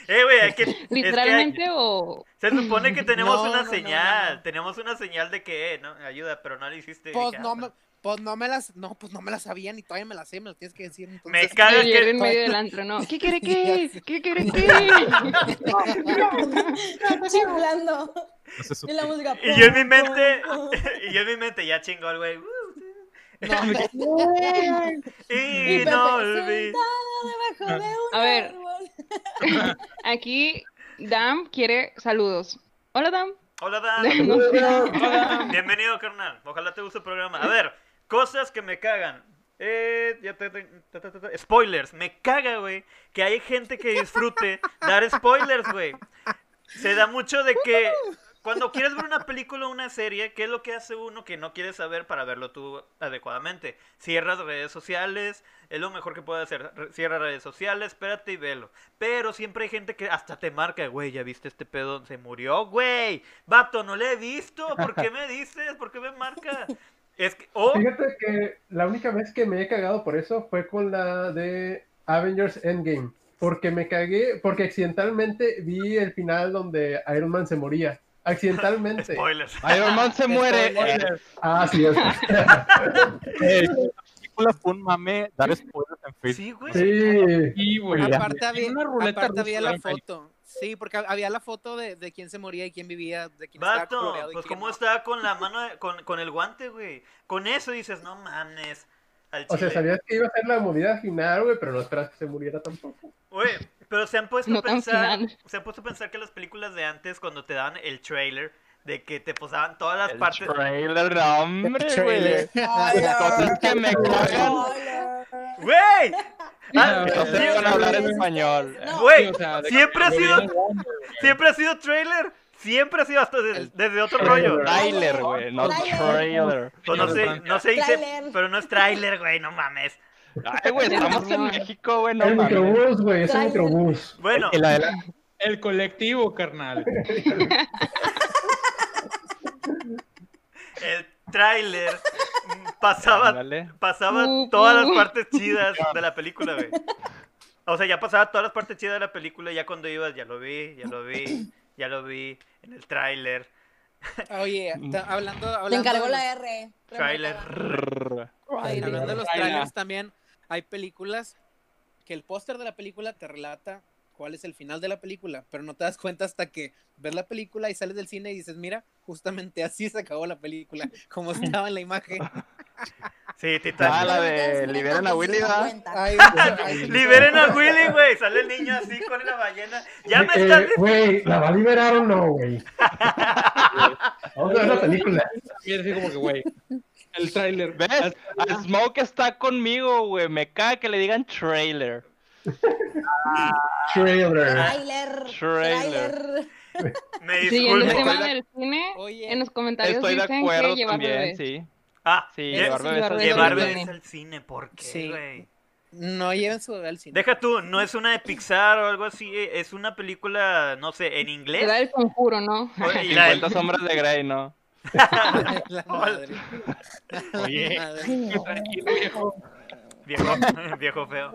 eh, güey, hay que, es que Literalmente o... se supone que tenemos No, una no, no, señal, no. tenemos una señal de que, eh, no, ayuda, pero no la hiciste. Pues Dije, ah, no, me, pues no me las, no, pues no me las sabía ni todavía me las sé, me las tienes que decir. Me Entonces, el Jerry en que... medio del antro, ¿no? ¿Qué quiere Ya qué? sé. ¿Qué quiere qué? Chiflando. No sé, su- Y la música. Y yo en mi mente, y yo en mi mente ya chingó el güey. no, me- Y no un A ver. Aquí Dam quiere saludos. Hola Dam. Hola, Dan. Bienvenido, carnal. Ojalá te guste el programa. A ver, cosas que me cagan. Eh, ya te- te-. Spoilers. Me caga, güey. Que hay gente que disfrute dar spoilers, güey. Se da mucho de que cuando quieres ver una película o una serie, ¿qué es lo que hace uno que no quiere saber para verlo tú adecuadamente? Cierras redes sociales, es lo mejor que puede hacer. Cierra redes sociales, espérate y velo. Pero siempre hay gente que hasta te marca, güey, ya viste este pedo, se murió, güey. Vato, no le he visto, ¿por qué me dices? ¿Por qué me marca? Es que, Fíjate que la única vez que me he cagado por eso fue con la de Avengers Endgame. Porque me cagué, porque accidentalmente vi el final donde Iron Man se moría. Accidentalmente. Spoilers. Iron Man se muere. Ah, sí, es. La película fue un mame dar spoilers en Facebook. Sí, güey. Sí. Sí, güey. Aparte había, Una ruleta aparte había la foto. Sí, porque había la foto de, de quién se moría y quién vivía, de quién estaba Vato, coloreado y pues quién cómo no. estaba con la mano, de- con, con el guante, güey. Con eso dices, no mames. Al O sea, sabías que iba a ser la movida final, güey, pero no esperas que se muriera tampoco. Güey, pero se han puesto No a pensar, se han puesto a pensar que las películas de antes, cuando te daban el trailer, de que te posaban todas las El partes. trailer, no, hombre. Trailer. Las cosas que me cagan. ¡Güey! Ah, Que no sepan hablar español. No. Güey, Sí, o sea, siempre ha sido, siempre ha sido trailer. Siempre ha sido hasta de- El- desde otro Trailer. rollo. Trailer, güey, no Trailer. trailer. Pues no sé, no se dice, Trailer. pero no es trailer, güey, no mames. Ay, güey, estamos en México, güey, no el microbús, güey, es el microbús. Bueno, El colectivo, carnal. el tráiler pasaba, pasaba Uh, todas las uh. partes chidas de la película, güey. O sea, ya pasaba todas las partes chidas de la película, ya cuando ibas, ya lo vi, ya lo vi, ya lo vi en el tráiler. Oye, hablando, Le hablando, encargó de los, la R. Tráiler. Rrr. hablando de los Trailer. trailers también, hay películas que el póster de la película te relata cuál es el final de la película, pero no te das cuenta hasta que ves la película y sales del cine y dices, mira, justamente así se acabó la película, como estaba en la imagen. Sí, Ah, Titanic. la de liberen a Willy, Liberen a Willy, güey. Sale el niño así con la ballena. Ya me Eh, están. Güey, ¿la va a liberar o no, güey? Vamos a ver la película. Es así como que, güey. El tráiler. ¿Ves? A Smoke está conmigo, güey. Me caga que le digan trailer. Trailer. Trailer. Trailer. Trailer. Me Siguiendo el disculpo. tema del cine, Oye, en los comentarios Estoy de dicen acuerdo que también, sí. Ah, Sí, lle- llevar bebés al cine. bebés cine. al cine. ¿Por qué, Sí. güey? no lleven su bebé al cine. Deja tú, no es una de Pixar o algo así. eh, Es una película, no sé, en inglés. Era el conjuro, ¿no? Oye, y la- 50 sombras de Grey, ¿no? la madre. La Oye. madre. Tranquilo, viejo. Viejo, viejo feo.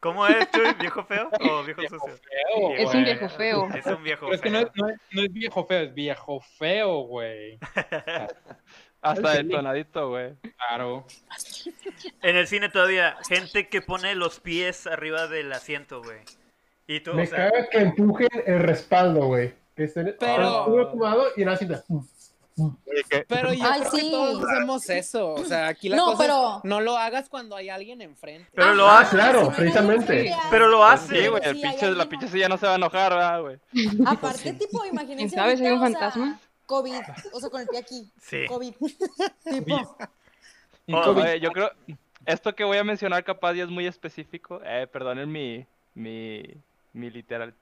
¿Cómo es, Chuy? ¿Viejo feo o viejo sucio? Feo, Es un viejo feo. Es un viejo Pero es que no feo. es, no, es, no es viejo feo, es viejo feo, güey. Hasta detonadito, güey. Claro. En el cine todavía, gente que pone los pies arriba del asiento, güey. Y tú, Me o sea, caga que empujen el respaldo, güey. Que estén Pero- y nada, así. Oye, que- Pero yo Ay, creo sí. que todos hacemos eso. O sea, aquí la No, cosa es, pero- no lo hagas cuando hay alguien enfrente. pero lo Ah, hace. claro, Si no precisamente. Pero lo hace. Sí, güey, el pinche, la pinche silla no se va a enojar, ¿verdad, güey? Aparte, tipo, imagínense. ¿Quién sabe si hay un ahorita, o sea, fantasma? COVID, o sea, con el pie aquí. Sí. COVID. tipo, Oh, COVID. Oye, yo creo, esto que voy a mencionar capaz ya es muy específico. Eh, perdonen mi, mi, mi literal,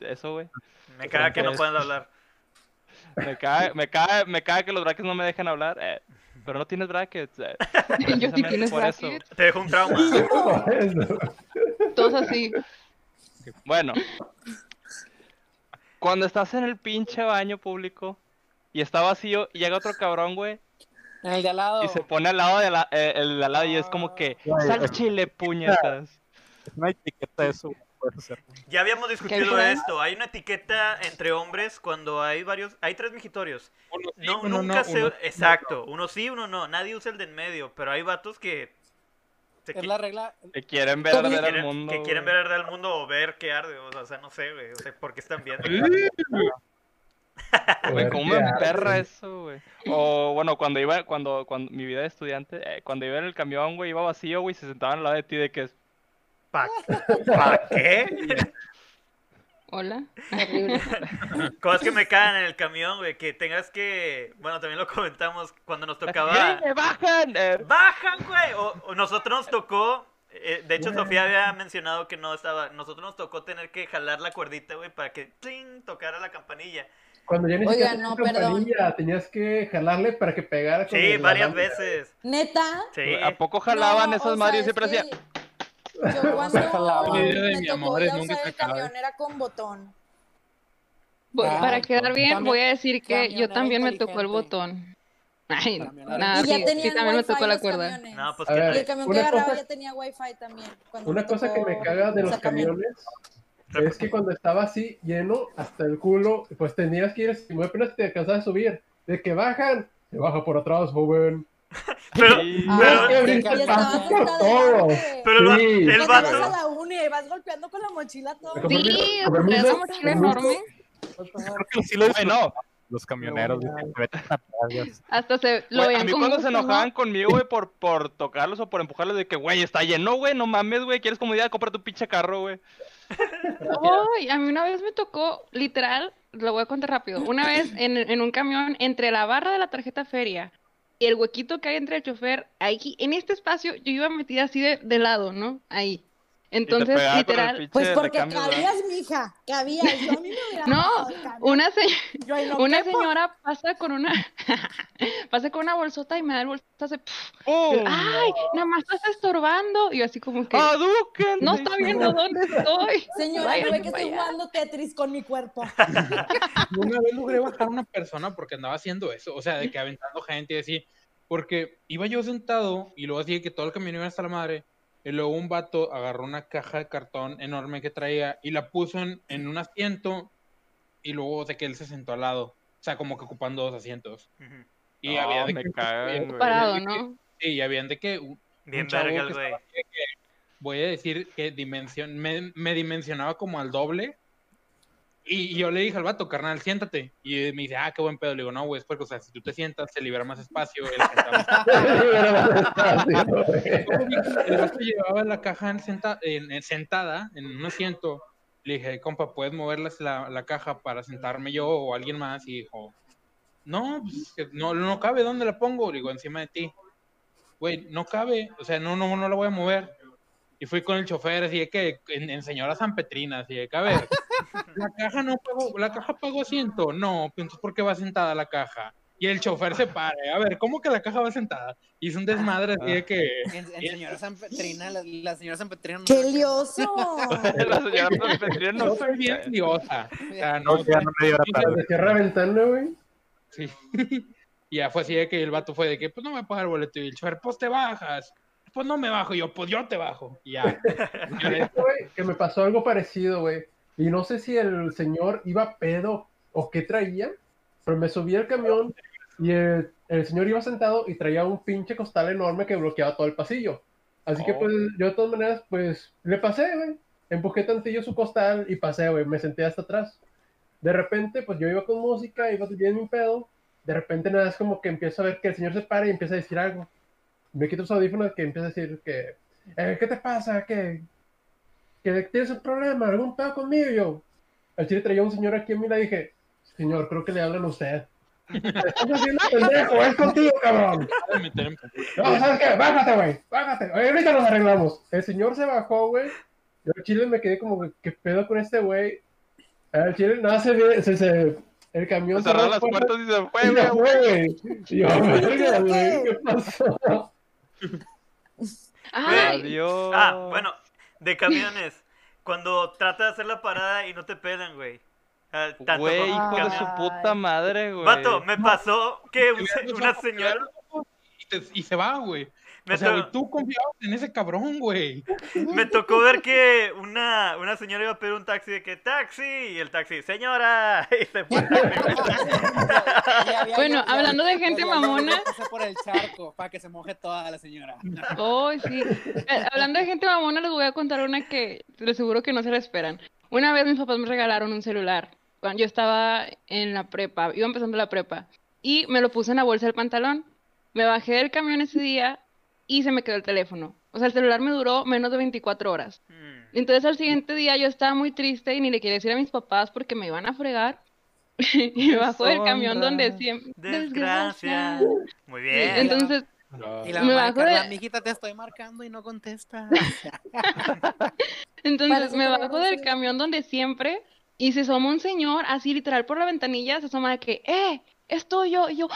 eso, güey. Me caga que no puedan hablar. Me caga, me caga, me caga que los brackets no me dejen hablar. Eh, pero no tienes brackets. Eh, Yo sí precisamente tienes por eso. brackets. Te dejo un trauma. Todos así. Bueno. Cuando estás en el pinche baño público y está vacío y llega otro cabrón, güey, el de al lado. y se pone al lado de la, eh, el de al lado y es como que, Güey, sal chile, puñetas. Es una etiqueta eso. Ya habíamos discutido esto. Hay una etiqueta entre hombres cuando hay varios. Hay tres migitorios. Uno sí, No, uno nunca no, se. uno- Exacto. Uno sí, uno no. Nadie usa el de en medio. Pero hay vatos que. se Es la regla. Que quieren ver arder al mundo. que quieren ver arder al mundo o ver qué arde. O sea, no sé, güey. O sea, ¿por qué están viendo? Güey, cómo me emperra eso, güey. O bueno, cuando iba, cuando, cuando mi vida de estudiante, eh, cuando iba en el camión, güey, iba vacío, güey, se sentaban al lado de ti de que es. ¿Para ¿Pa qué? Hola. Cosas que me caen en el camión, güey. Que tengas que. Bueno, también lo comentamos cuando nos tocaba. ¡Eh, bajan! Eh, ¡Bajan, güey! O, o nosotros nos tocó. eh, de hecho, Sofía había mencionado que no estaba. Nosotros nos tocó tener que jalar la cuerdita, güey, para que ¡tling! tocara la campanilla. Cuando ya ni Oigan, siquiera no, perdón. tenías que jalarle para que pegara con Sí, el varias veces. neta. Sí. ¿A poco jalaban No, esas o madres y sea, siempre es hacía? que Yo cuando jalaba. me Video de mi tocó amor, ya nunca usar se el acaba. camión era con botón. Voy- Ah, Para quedar bien, voy a decir que yo camionera también me tocó el inteligente. botón. Ay, Camionera nada, y ya sí, tenían sí, también me wifi tocó la los cuerda. camiones. No, pues A ver, y el camión una que agarraba cosa- ya tenía wifi también. cuando Una me cosa que tocó me caga de los camión. camiones es que cuando estaba así, lleno hasta el culo, pues tenías que ir, si muy apenas te alcanzabas a subir, de que bajan, se baja por atrás, joven. Pero, Sí. Ah, Tienes que pero, y el paso por hasta todo. adelante. pero el va- Sí. el Cuando vas a vato. la uni y vas golpeando con la mochila todo. Sí, permiso, una mochila enorme. Creo que sí lo no. Los camioneros de que te meten atrás, güey. Hasta se lo Güey, a veían mí cuando se gusto, ¿no? enojaban conmigo, güey, por, por tocarlos o por empujarlos, de que, güey, está lleno, güey, no mames, güey, quieres comodidad, compra tu pinche carro, güey. Ay, a mí una vez me tocó, literal, lo voy a contar rápido. Una vez en, en un camión, entre la barra de la tarjeta feria y el huequito que hay entre el chofer, ahí, en este espacio, yo iba metida así de, de lado, ¿no? Ahí. Entonces, literal, Pues porque cabías, mija, cabías. Yo a mí me hubiera No, una, se- una señora pasa con una, pasa con una bolsota y me da el bolsota, hace, ay, nada más estás estorbando. Y yo así como que, no está viendo dónde estoy. Señora, yo ve que estoy jugando Tetris con mi cuerpo. Una vez logré bajar a una persona porque andaba haciendo eso, o sea, de que aventando gente y así, porque iba yo sentado y luego así de que todo el camino iba hasta la madre, y luego un vato agarró una caja de cartón enorme que traía y la puso en, en un asiento y luego de que él se sentó al lado, o sea, como que ocupando dos asientos. Y No, había de me que... Parado, ¿no? Sí, y habían de que un, Bien un verga güey. voy a decir que dimensión, me, me dimensionaba como al doble. Y, yo le dije al vato, carnal, siéntate. Y me dice, ah, qué buen pedo. Le digo, no, güey, es porque, o sea, si tú te sientas, se libera más espacio. El, el vato llevaba la caja en senta- en- en sentada en un asiento. Le dije, compa, ¿puedes moverlas la, la caja para sentarme yo o alguien más? Y dijo, no, pues, no, no cabe, ¿dónde la pongo? Le digo, encima de ti güey, no cabe, o sea, no, no, no la voy a mover. Y fui con el chofer, así de que, en, en señora San Petrina, así de que, a ver, la caja no pagó, la caja pagó asiento, no, pues, entonces, ¿por qué va sentada la caja? Y el chofer se para, a ver, ¿cómo que la caja va sentada? Hizo un desmadre así de que, En, en señora San Petrina, la, la señora San Petrina. no- ¡Qué lioso! La señora Petrina no no soy bien sé. diosa. O sea, No, no, ya no me dio la tarde. Se cierra ventana, güey. sí. Y ya fue así de que el vato fue de que, pues no me voy a pagar el boleto. Y el chofer, pues te bajas. Pues no me bajo. Y yo, pues yo te bajo. Y ya. que me pasó algo parecido, güey. Y no sé si el señor iba pedo o qué traía, pero me subí al camión y el, el señor iba sentado y traía un pinche costal enorme que bloqueaba todo el pasillo. Así que Oh. pues yo de todas maneras, pues le pasé, güey. Empujé tantillo su costal y pasé, güey. Me senté hasta atrás. De repente, pues yo iba con música, iba bien mi pedo. De repente nada, es como que empiezo a ver que el señor se para y empieza a decir algo. Me quito los audífonos que empieza a decir que, eh, ¿qué te pasa? ¿Qué, que tienes un problema, algún pedo conmigo. Y yo, al chile traía un señor aquí a mí, le dije, señor, creo que le hablan a usted. Estás haciendo pendejo, es contigo, cabrón. En- No, ¿sabes qué? Bájate, güey, bájate. Oye, ahorita nos arreglamos. El señor se bajó, güey. Yo al chile me quedé como, ¿qué pedo con este güey? Al chile nada se ve, se, se- el camión Cerró cerró las puertas y se y fue, se güey. fue, güey. Y yo, verga, güey, ¿qué pasó? Ay, Adiós. Ah, bueno, de camiones. Cuando trata de hacer la parada y no te pelan, güey. Ah, tanto Güey, hijo de su puta madre, güey. Vato, me pasó que un se- una señora. Y, te- y se va, güey. Me, O sea, güey, tú confiabas en ese cabrón, güey. me tocó ver que una, una señora iba a pedir un taxi de que taxi y el taxi, señora, y se fue. Bueno, hablando de gente mamona. por el charco para que se moje toda la señora. Oh, sí. Eh, Hablando de gente mamona, les voy a contar una que les seguro que no se la esperan. Una vez mis papás me regalaron un celular. Cuando yo estaba en la prepa, iba empezando la prepa. Y me lo puse en la bolsa del pantalón. Me bajé del camión ese día y se me quedó el teléfono. O sea, el celular me duró menos de 24 horas. Mm. Entonces al siguiente día yo estaba muy triste y ni le quería decir a mis papás porque me iban a fregar. y me bajo del camión donde siempre... Desgracia. Muy bien. Entonces Y la Me bajo de- mijita, te estoy marcando y no contestas. Entonces Parece me bajo del camión donde siempre y se asoma un señor así literal por la ventanilla, se asoma de que, ¡eh! Es tuyo. Y yo,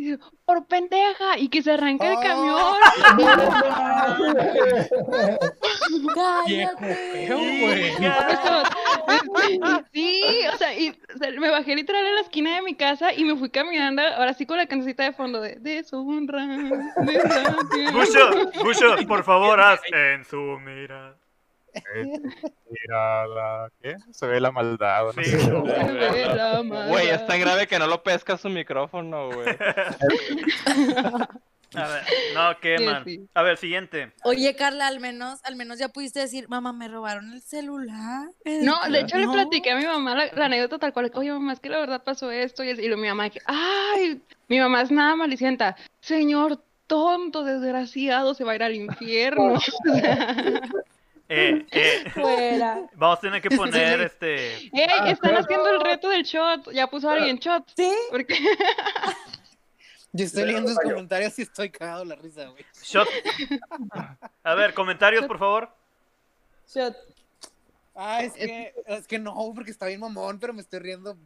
y por pendeja. Y que se arranca el camión. Viejo ¡Cállate! feo, güey. Sí, o sea, y, o sea, me bajé literal en la esquina de mi casa y me fui caminando, ahora sí con la cancioncita de fondo de deshonra, desgracia. Bucho, Bucho, por favor, haz en su mirada. Mira la... ¿Qué? Se ve la maldad. ¿no? Sí. sé. Ve la Güey, es tan grave que no lo pesca su micrófono, güey. A ver, no, qué man. sí. A ver, siguiente. Oye, Carla, al menos, al menos ya pudiste decir, mamá, me robaron el celular. El No, de hecho le no". platiqué a mi mamá la, la anécdota tal cual, oye mamá, es que la verdad pasó esto, y, y lo, mi mamá, que, ay, mi mamá es nada malicienta, señor tonto, desgraciado, se va a ir al infierno. Eh, eh, Fuera. vamos a tener que poner este. ¡Ey! Ah, Están haciendo el reto del shot, ya puso alguien shot, ¿Sí? porque Yo estoy leyendo sus comentarios y estoy cagado la risa, güey. Shot. A ver, comentarios, por favor. Shot. Ah, es que, es que no, porque está bien mamón, pero me estoy riendo.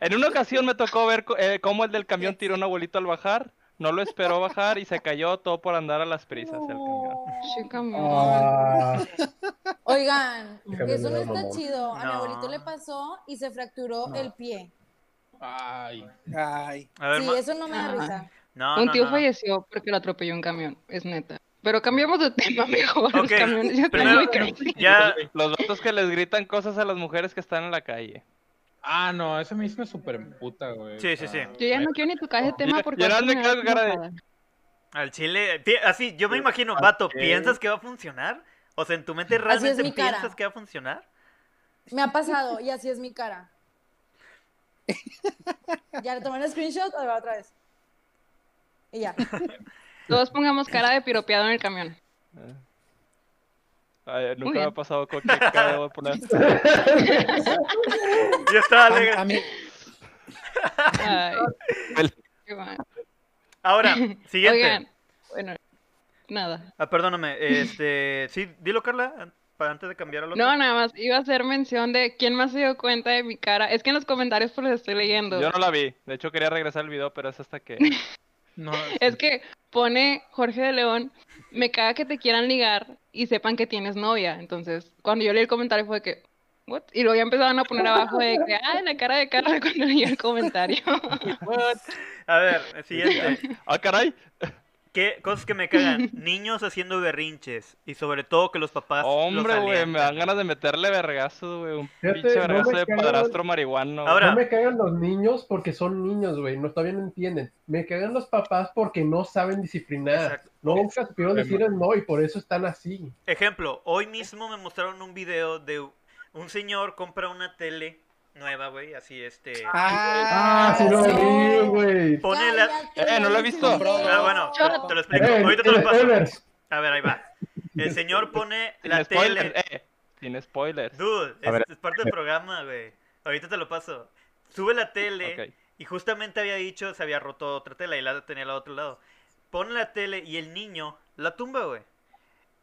En una ocasión me tocó ver eh, cómo el del camión tiró a un abuelito al bajar. No lo esperó bajar y se cayó todo por andar a las prisas el camión. Ah, Oigan, Déjame eso no está mamón. chido. A mi No. abuelito le pasó y se fracturó No. el pie. Ay. Ay. A ver, Sí, ma- eso no me da risa. no, Un no, tío no. falleció porque lo atropelló un camión, es neta. Pero cambiamos de tema mejor, los camiones ya están primero-. Ya, Los vatos que les gritan cosas a las mujeres que están en la calle. Ah, no, eso me super emputa, güey. Sí, sí, sí. Yo ya no quiero ni tocar ese tema porque quedo da con cara de- al chile. Así, yo me imagino, vato. ¿piensas que va a funcionar? O sea, en tu mente realmente mi cara. piensas que va a funcionar. Me ha pasado y así es mi cara. Ya le tomé un screenshot, ahí va otra vez. Y ya. Todos pongamos cara de piropeado en el camión. Ay, nunca me ha pasado con qué cara voy a poner. Ya está, A, alegre. a mí, Ay, qué mal. Ahora, siguiente. Oigan, bueno, nada. Ah, perdóname, este, sí, dilo Carla, para antes de cambiar al otro. No, nada más iba a hacer mención de quién más se dio cuenta de mi cara. Es que en los comentarios pues los estoy leyendo. Yo no la vi. De hecho, quería regresar el video, pero es hasta que. No, Es que pone Jorge de León, me caga que te quieran ligar y sepan que tienes novia. Entonces, cuando yo leí el comentario fue que, ¿what? Y luego ya empezaban a poner abajo de que, ah, la cara de Carla cuando leí el comentario. A ver, siguiente. ¡Ah, caray! ¿Qué cosas que me cagan? Niños haciendo berrinches. Y sobre todo que los papás. Hombre, güey, me dan ganas de meterle vergazo, güey. Un Fíjate, pinche vergazo de cagan- padrastro marihuano. Ahora- No me cagan los niños porque son niños, güey. No, todavía no entienden. Me cagan los papás porque no saben disciplinar. Exacto. Nunca supieron decir el no y por eso están así. Ejemplo, hoy mismo me mostraron un video de un señor compra una tele nueva, güey, así este. Ah, sí lo vi, güey. Pone la. Eh, no lo he visto. Ah, bueno, te, lo explico. Eh, Ahorita te lo eh, paso. spoilers. A ver, ahí va. El señor pone Sin la tele. eh. Sin spoilers. Dude, ver. es, es parte del programa, güey. Ahorita te lo paso. Sube la tele y justamente había dicho se había roto otra tela y la tenía al otro lado. Pone la tele y el niño la tumba, güey.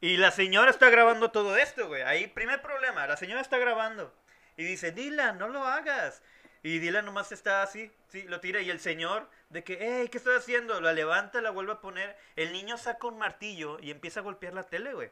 Y la señora está grabando todo esto, güey. Ahí, primer problema, la señora está grabando. Y dice, Dylan, no lo hagas. Y Dylan nomás está así, sí, lo tira. Y el señor, de que, hey, ¿qué estoy haciendo? La levanta, la vuelve a poner. El niño saca un martillo y empieza a golpear la tele, güey.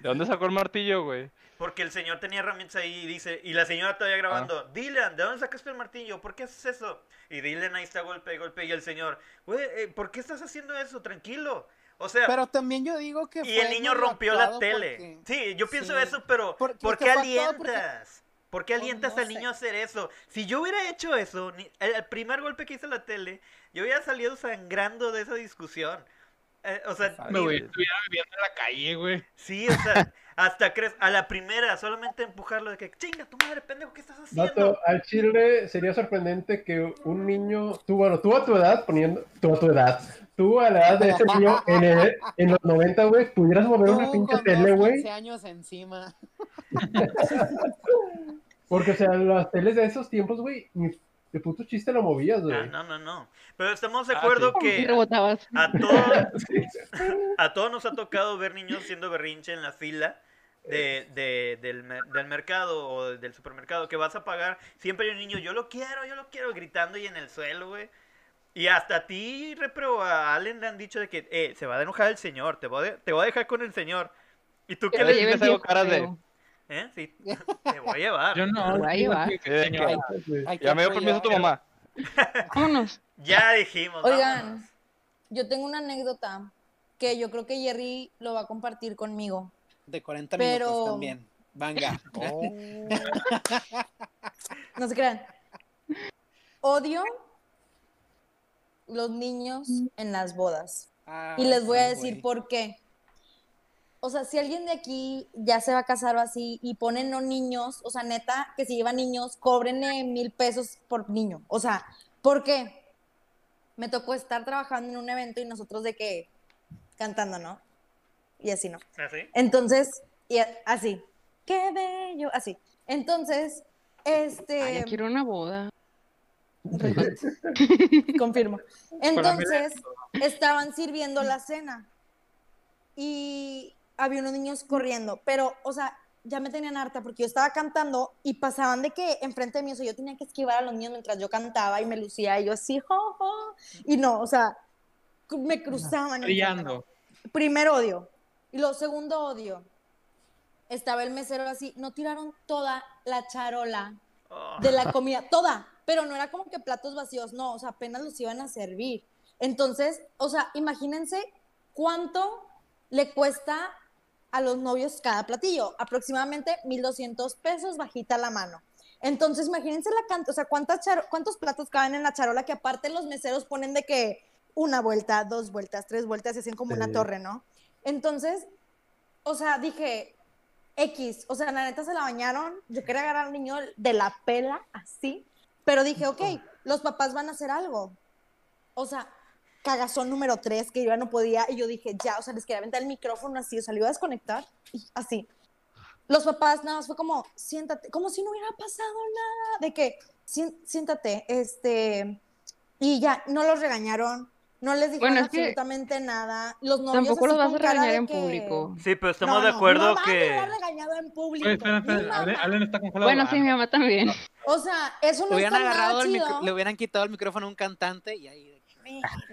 ¿De dónde sacó el martillo, güey? Porque el señor tenía herramientas ahí y dice, y la señora todavía grabando, Ah. Dylan, ¿de dónde sacaste el martillo? ¿Por qué haces eso? Y Dylan ahí está golpe y golpe y el señor, güey, eh, ¿por qué estás haciendo eso? Tranquilo. O sea, Pero también yo digo que y fue el niño rompió la tele. porque- Sí, yo pienso Sí. eso, pero Porque- ¿por que qué alientas? ¿Por qué Pues alientas no al sé. niño a hacer eso? Si yo hubiera hecho eso, ni- el, el primer golpe que hizo la tele, yo hubiera salido sangrando de esa discusión. Eh, o sea, me ni- estuviera viviendo en la calle, güey. Sí, o sea, hasta crees, a la primera, solamente empujarlo de que, chinga tu madre, pendejo, ¿qué estás haciendo? Al chile sería sorprendente que un niño, tú, bueno, tú a tu edad, poniendo, tú a tu edad, tú a la edad de ese niño en, el- en los 90, güey, pudieras mover una pinche tele, güey. 15 años encima. Porque, o sea, las teles de esos tiempos, güey, de puto chiste lo movías, güey. Ah, no, no, no. Pero estamos de Ah, acuerdo Y que rebotabas. a todos, a todos nos ha tocado ver niños siendo berrinche en la fila de, de- del, del mercado o del supermercado que vas a pagar. Siempre hay un niño, yo lo quiero, yo lo quiero, gritando y en el suelo, güey. Y hasta a ti, repro, a Allen le han dicho de que, eh, se va a enojar el señor, te voy a, de- te voy a dejar con el señor. ¿Y tú Que le el algo caras de-. ¿Eh? Sí, te voy a llevar. Yo no. Lo va a llevar. que Ya me dio permiso tu mamá. Vámonos. Ya dijimos. Oigan, vámonos. yo tengo una anécdota que yo creo que Jerry lo va a compartir conmigo. De 40 Pero- minutos también. Venga. No se crean. Odio los niños en las bodas. Y les voy a decir por qué. O sea, si alguien de aquí ya se va a casar o así y ponen no niños, o sea, neta, que si llevan niños, cóbrenle mil pesos por niño. O sea, ¿por qué? Me tocó estar trabajando en un evento y nosotros de que cantando, ¿no? Y así, ¿no? ¿Así? Entonces, y así, qué bello, así. Entonces, este... Ay, ya quiero una boda. Confirmo. Entonces, estaban sirviendo la cena y había unos niños corriendo, pero, o sea, ya me tenían harta porque yo estaba cantando y pasaban de que enfrente de mí, o sea, yo tenía que esquivar a los niños mientras yo cantaba y me lucía y yo así, jo, jo. y no, o sea, me cruzaban. Brillando. Primer odio. Y lo segundo odio, estaba el mesero así, no tiraron toda la charola Oh. de la comida, toda, pero no era como que platos vacíos, no, o sea, apenas los iban a servir. Entonces, o sea, imagínense cuánto le cuesta a los novios cada platillo, aproximadamente 1200 pesos bajita la mano. Entonces, imagínense la cantidad, o sea, ¿cuántas charo- cuántos platos caben en la charola que aparte los meseros ponen de que una vuelta, dos vueltas, tres vueltas y hacen como una torre, ¿no? Entonces, o sea, dije, X, o sea, la neta se la bañaron, yo quería agarrar al niño de la pela, así, pero dije, ok, los papás van a hacer algo. O sea, cagazón número tres, que yo ya no podía, y yo dije, ya, o sea, les quería aventar el micrófono así, o sea, lo iba a desconectar, y así. Los papás nada más fue como, siéntate, como si no hubiera pasado nada, de que, "Sien- siéntate, este, y ya, no los regañaron, no les dijeron Bueno, absolutamente nada, los novios Tampoco los vas a regañar en que- público. Sí, pero estamos No, de no, acuerdo me que... hubiera regañado en público. Oye, espera, espera. Allen está congelado. Bueno, sí, Ah, mi mamá también. O sea, eso Le no hubieran está agarrado nada el chido. micro- le hubieran quitado el micrófono a un cantante y ahí.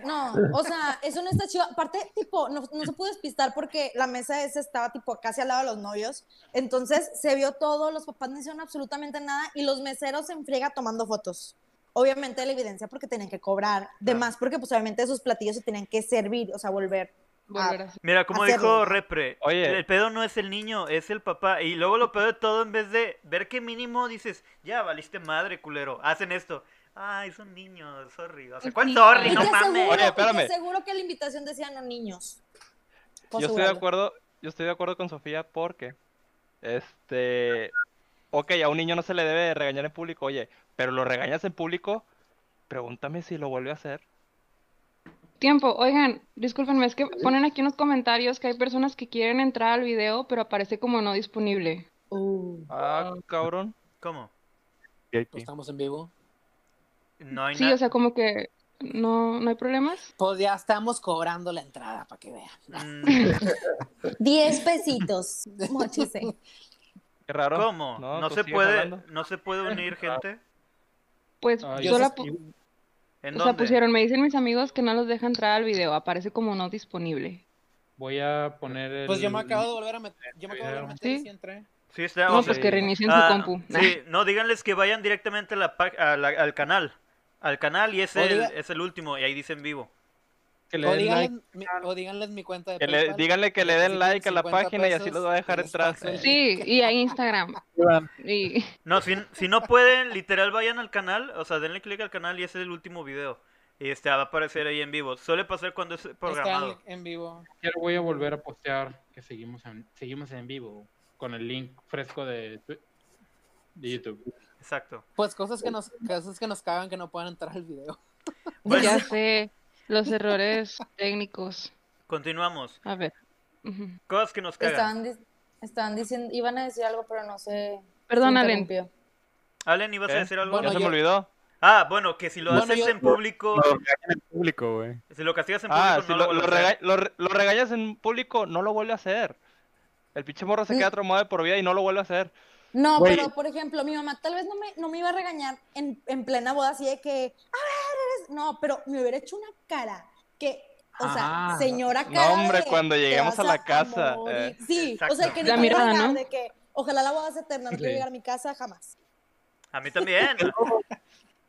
No, o sea, eso no está chido. Aparte, tipo, no, no se pudo despistar porque la mesa esa estaba, tipo, casi al lado de los novios. Entonces, se vio todo, los papás no hicieron absolutamente nada y los meseros se enfriega tomando fotos. Obviamente la evidencia porque tenían que cobrar. De Claro. más porque, pues, obviamente esos platillos se tenían que servir, o sea, volver. A- Mira, como dijo. Repre, Oye. el pedo no es el niño, es el papá. Y luego lo peor de todo, en vez de ver que mínimo dices, ya valiste madre, culero, hacen esto. Ay, son niños, sorry. O sea, ¿cuál Sí. sorry? No mames. Oye, espérame. aseguro que la invitación decía no niños. Yo estoy de acuerdo, yo estoy de acuerdo con Sofía porque, este, ok, a un niño no se le debe de regañar en público, oye, pero lo regañas en público, pregúntame si lo vuelve a hacer. Tiempo, oigan, discúlpenme, es que ponen aquí en los comentarios que hay personas que quieren entrar al video, pero aparece como no disponible. Ah, cabrón. ¿Cómo? Estamos en vivo. No hay Sí, o sea, como que no, no hay problemas. Pues ya estamos cobrando la entrada para que vean. Mm, Diez pesitos. Mochise. Qué raro. ¿Cómo? No, No, tú se puede, hablando. no se puede unir gente. Pues Ah, yo pu- ¿En o sea, pusieron, me dicen mis amigos que no los deja entrar al video, aparece como no disponible. Voy a poner el. Pues yo me acabo de volver a meter. Yo me acabo de volver a meter y Sí. sí entré. Sí, está. No, o sea, pues que reinicien su ah, compu. Sí, no, díganles que vayan directamente a la, a la- al canal. Al canal y es el, diga- es el último. Y ahí dice en vivo. Que le O den díganles, like. mi, o díganles mi cuenta de Que le, díganle que le den like a la 50 página y así los va a dejar entrar. Sí, y hay Instagram. Y No, si, si no pueden, literal vayan al canal. O sea, denle clic al canal y ese es el último video. Y este va a aparecer ahí en vivo. Suele pasar cuando es Está programado. en, en vivo. Ya lo voy a volver a postear que seguimos en, seguimos en vivo con el link fresco de, de YouTube. Exacto. Pues cosas que nos, cosas que nos cagan que no puedan entrar al video. Bueno, ya sé, los errores técnicos. continuamos. A ver. Cosas que nos cagan. Estaban, di- estaban diciendo, iban a decir algo, pero no sé. Perdón, Allen. Allen. ¿ibas a ¿Qué? decir algo? Bueno, Ya se me olvidó. Ah, bueno, que si lo Bueno, haces yo- en público, lo en público, güey. si lo castigas en público, Ah, no si lo, lo, vuelves lo a hacer. rega- lo re- lo regañas en público, no lo vuelve a hacer. El pinche morro se Mm. queda traumado de por vida y no lo vuelve a hacer. No, pero por ejemplo, mi mamá tal vez no me, no me iba a regañar en, en plena boda así de que, a ver, eres... No, pero me hubiera hecho una cara que, o sea, Ah. señora No, cara hombre, de, cuando "Te lleguemos a la casa, morir". eh. Sí, o sea, que La ni mirada, mirada, ¿no? de que ojalá la boda sea eterna, no quiero llegar a mi casa jamás. A mí también.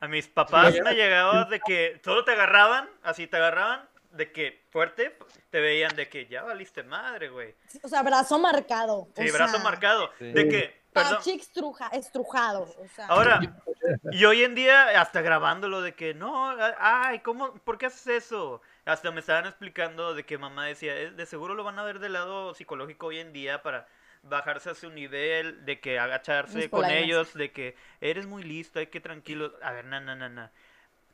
A mis papás me llegaba de que solo te agarraban, así te agarraban, de que fuerte, te veían de que ya valiste madre, güey. O sea, brazo marcado. Sí, o brazo sea, marcado. Sí. De que. Pachi estruja, estrujado. O sea, Ahora, y hoy en día, hasta grabándolo de que, no, ay, ¿cómo, por qué haces eso? Hasta me estaban explicando de que mamá decía, "Eh, de seguro lo van a ver del lado psicológico hoy en día para bajarse a su nivel, de que agacharse Mis con ellos, de que eres muy listo, hay que tranquilo. A ver, na, na, na, na.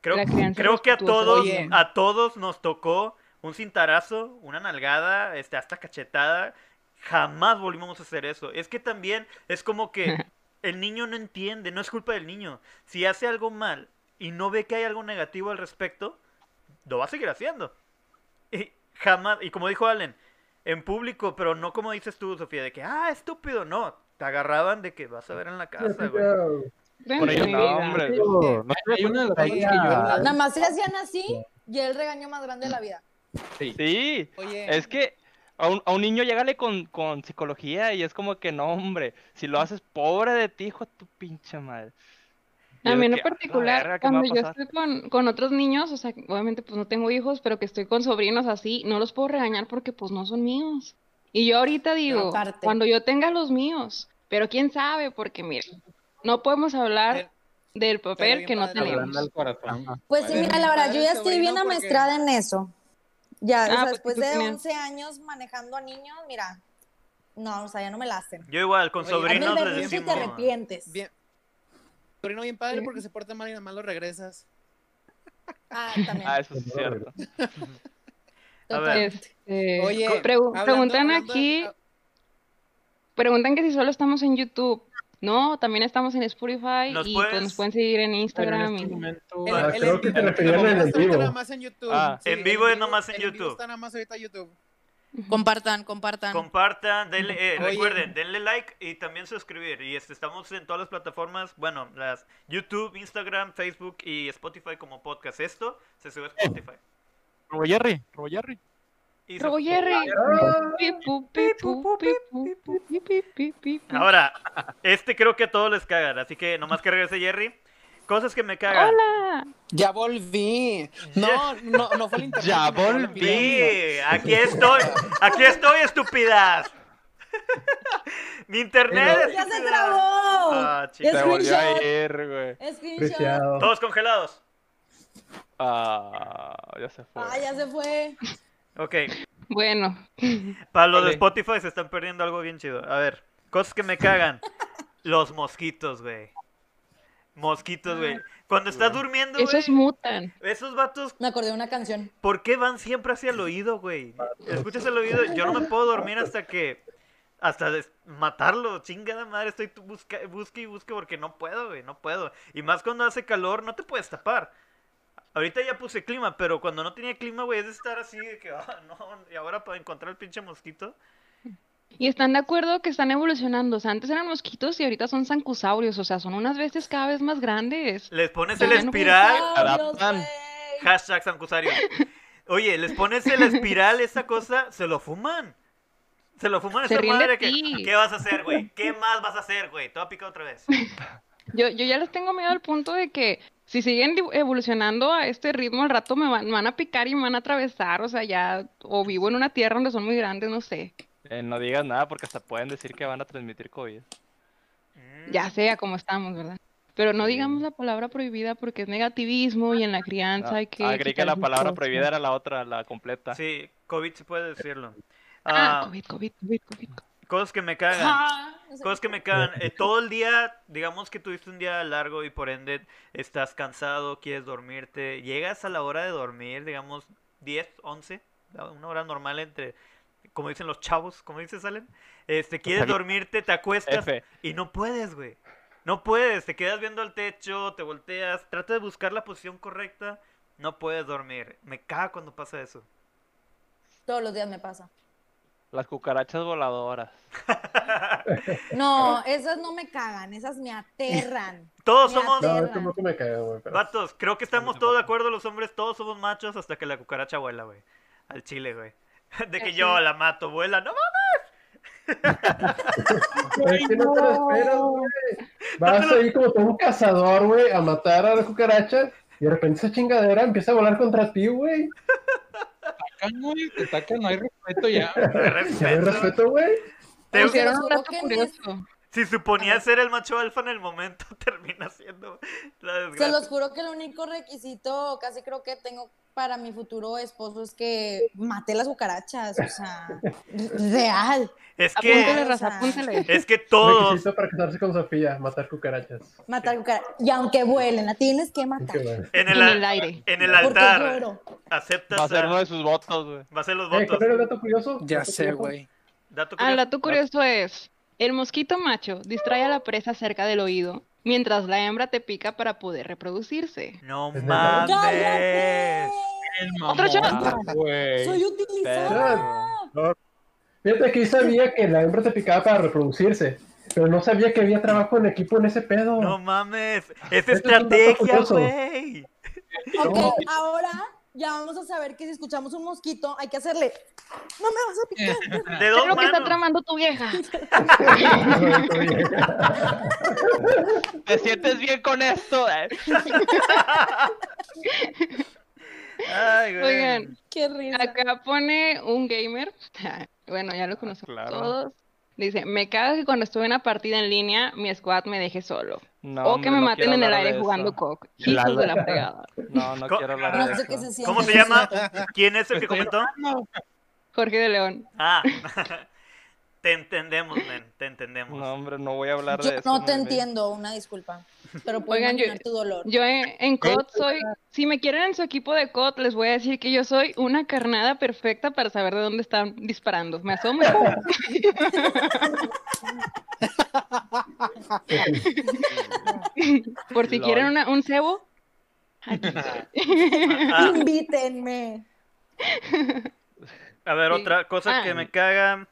Creo, creo que a todos, Oye. a todos nos tocó un cintarazo, una nalgada, este, hasta cachetada. Jamás volvimos a hacer eso. Es que también es como que el niño no entiende, no es culpa del niño. Si hace algo mal y no ve que hay algo negativo al respecto, lo va a seguir haciendo. Y jamás, y como dijo Allen, en público, pero no como dices tú, Sofía, de que, ah, estúpido, no. Te agarraban de que vas a ver en la casa, güey. Por no, hombre. No, no. Nada más se hacían así y el regaño más grande de la vida. Sí. Sí, Oye, es que a un, a un niño llégale con, con psicología y es como que no, hombre, si lo haces pobre de ti, hijo de tu pinche madre. A mí en lo que, "A la particular, verga, ¿qué me va a cuando yo pasar?". estoy con, con otros niños, o sea, obviamente pues no tengo hijos, pero que estoy con sobrinos así, no los puedo regañar porque pues no son míos. Y yo ahorita digo, cuando yo tenga los míos, pero quién sabe, porque mira, no podemos hablar del papel que no tenemos. Pues sí, mira, la verdad, yo ya estoy bien porque- amaestrada en eso. Ya, o Ah, sea, pues después de también. 11 años manejando a niños, mira, no, o sea, ya no me la hacen. Yo igual, con Oye, sobrinos les te arrepientes. bien. Sobrino bien padre Sí. porque se porta mal y nada más lo regresas. Ah, también. Ah, eso sí es cierto. A ver. Este, Oye, pregu- hablando- preguntan hablando- aquí, preguntan que si solo estamos en YouTube. No, también estamos en Spotify ¿Nos y pues nos pueden seguir en Pero en Instagram. este y- momento... el- Ah, el creo en que vivo- te referían el en vivo el está vivo. nada más en YouTube. Ah. En vivo es nomás en YouTube. está nada más ahorita en YouTube. Compartan, compartan. Compartan, denle, eh, recuerden, denle like y también suscribir. Y este, estamos en todas las plataformas, bueno, las YouTube, Instagram, Facebook y Spotify como podcast. Esto se sube a Spotify. Robo Jerry, Robo Jerry. Ah. Ahora, este creo que a todos les cagan, así que nomás que regrese Jerry. Cosas que me cagan. Hola. Ya volví. No, no, no fue el internet. Ya volví. aquí estoy, aquí estoy, estúpidas. Mi internet. ¡Ya se trabó! Ah, Se volvió a ir, güey. Todos congelados. Ah, ya se fue. Ah, ya se fue. Ok, Bueno, para los de. Spotify se están perdiendo algo bien chido. A ver, cosas que me cagan. Los mosquitos, güey. Mosquitos, güey. Cuando estás durmiendo, güey. esos mutan. Esos vatos, Me acordé de una canción. ¿por qué van siempre hacia el oído, güey? Escuchas el oído, yo no me puedo dormir hasta que... Hasta matarlo, chingada madre, estoy busca, busque y busque porque no puedo, güey, no puedo. Y más cuando hace calor, no te puedes tapar. Ahorita ya puse clima, pero cuando no tenía clima, güey, es de estar así de que, ah, no, y ahora para encontrar el pinche mosquito. Y están de acuerdo que están evolucionando. O sea, antes eran mosquitos y ahorita son zancusaurios. O sea, son unas bestias cada vez más grandes. Les pones el espiral, adaptan. hashtag sancusario. Oye, les pones el espiral, esa cosa, se lo fuman. Se lo fuman Se esa madre que. ¿qué vas a hacer, güey? ¿Qué más vas a hacer, güey? Te voy a picar otra vez. Yo, yo ya les tengo miedo al punto de que si siguen evolucionando a este ritmo, al rato me van, me van a picar y me van a atravesar. O sea, ya, o vivo en una tierra donde son muy grandes, no sé. Eh, no digas nada porque hasta pueden decir que van a transmitir COVID. Mm. Ya sea como estamos, ¿verdad? Pero no digamos la palabra prohibida porque es negativismo y en la crianza Ah, hay que ah, creí que la palabra cosas. prohibida era la otra, la completa. Sí, COVID sí puede decirlo. Ah, Ah, COVID, COVID, COVID, COVID. Cosas que me cagan. Ah. Cosas que me cagan. Eh, todo el día, digamos que tuviste un día largo y por ende estás cansado, quieres dormirte. Llegas a la hora de dormir, digamos 10, 11, una hora normal entre, como dicen los chavos, como dices, Salen. Este, quieres dormirte, te acuestas F. y no puedes, güey. No puedes, te quedas viendo al techo, te volteas, trata de buscar la posición correcta, no puedes dormir. Me caga cuando pasa eso. Todos los días me pasa. Las cucarachas voladoras. No, esas no me cagan, esas me aterran. Todos Me somos, aterran. me pero- Vatos, creo que estamos todos de acuerdo los hombres, todos somos machos hasta que la cucaracha vuela, güey. Al chile, güey. De que Así yo la mato, vuela, no Pero es que no te lo esperas, güey. Vas ahí como todo un cazador, güey, a matar a la cucaracha y de repente esa chingadera empieza a volar contra ti, güey. Atacan, güey. Te atacan, no hay respeto ya. No hay respeto. güey. Te- Pusieron un dato curioso. Si suponía ser el macho alfa en el momento, termina siendo la Se desgracia. los juro que el único requisito, casi creo que tengo para mi futuro esposo es que mate las cucarachas, o sea, real. Es que, apúntale. es que todos, Requisito para casarse con Sofía, matar cucarachas. Matar cucarachas. Y aunque vuelen, la tienes que matar. Qué bueno. en En el, el aire. en el Porque altar lloro. aceptas Va a ser uno de sus votos, güey. va a ser los Eh, votos. ¿Cuál era el dato curioso? Ya ¿Dato sé, güey. Dato Ah, el dato curioso es, el mosquito macho distrae a la presa cerca del oído, mientras la hembra te pica para poder reproducirse. No mames. Otro shot. Soy utilizada. Fíjate que yo sabía que la hembra se picaba para reproducirse, pero no sabía que había trabajo en equipo en ese pedo. No mames. Es estrategia, güey. Ok, ahora ya vamos a saber que si escuchamos un mosquito hay que hacerle. No me vas a picar. De ¿Qué dos es lo que está tramando tu vieja? ¿Te sientes bien con esto? Eh, Ay, güey. Oigan, Qué risa. acá pone un gamer, bueno, ya lo conocemos claro. todos. Dice, me caga que cuando estuve en una partida en línea, mi squad me deje solo. No, o hombre, que me no maten en el aire jugando eso. cock. Hijos de la fregada. No, no quiero hablar No de sé eso. se. ¿Cómo se llama? ¿Quién es el que comentó? Jorge de León. Ah. Te entendemos, men. Te entendemos. No, hombre, no voy a hablar Yo de eso. no te entiendo, una disculpa. Pero puedo Oigan, yo- tu dolor. Yo en, en COD soy, si me quieren en su equipo de COD, les voy a decir que yo soy una carnada perfecta para saber de dónde están disparando. Me asomo. Por si quieren una- un cebo, aquí. Ah, Invítenme. a ver, Sí. otra cosa Ah. que me caga.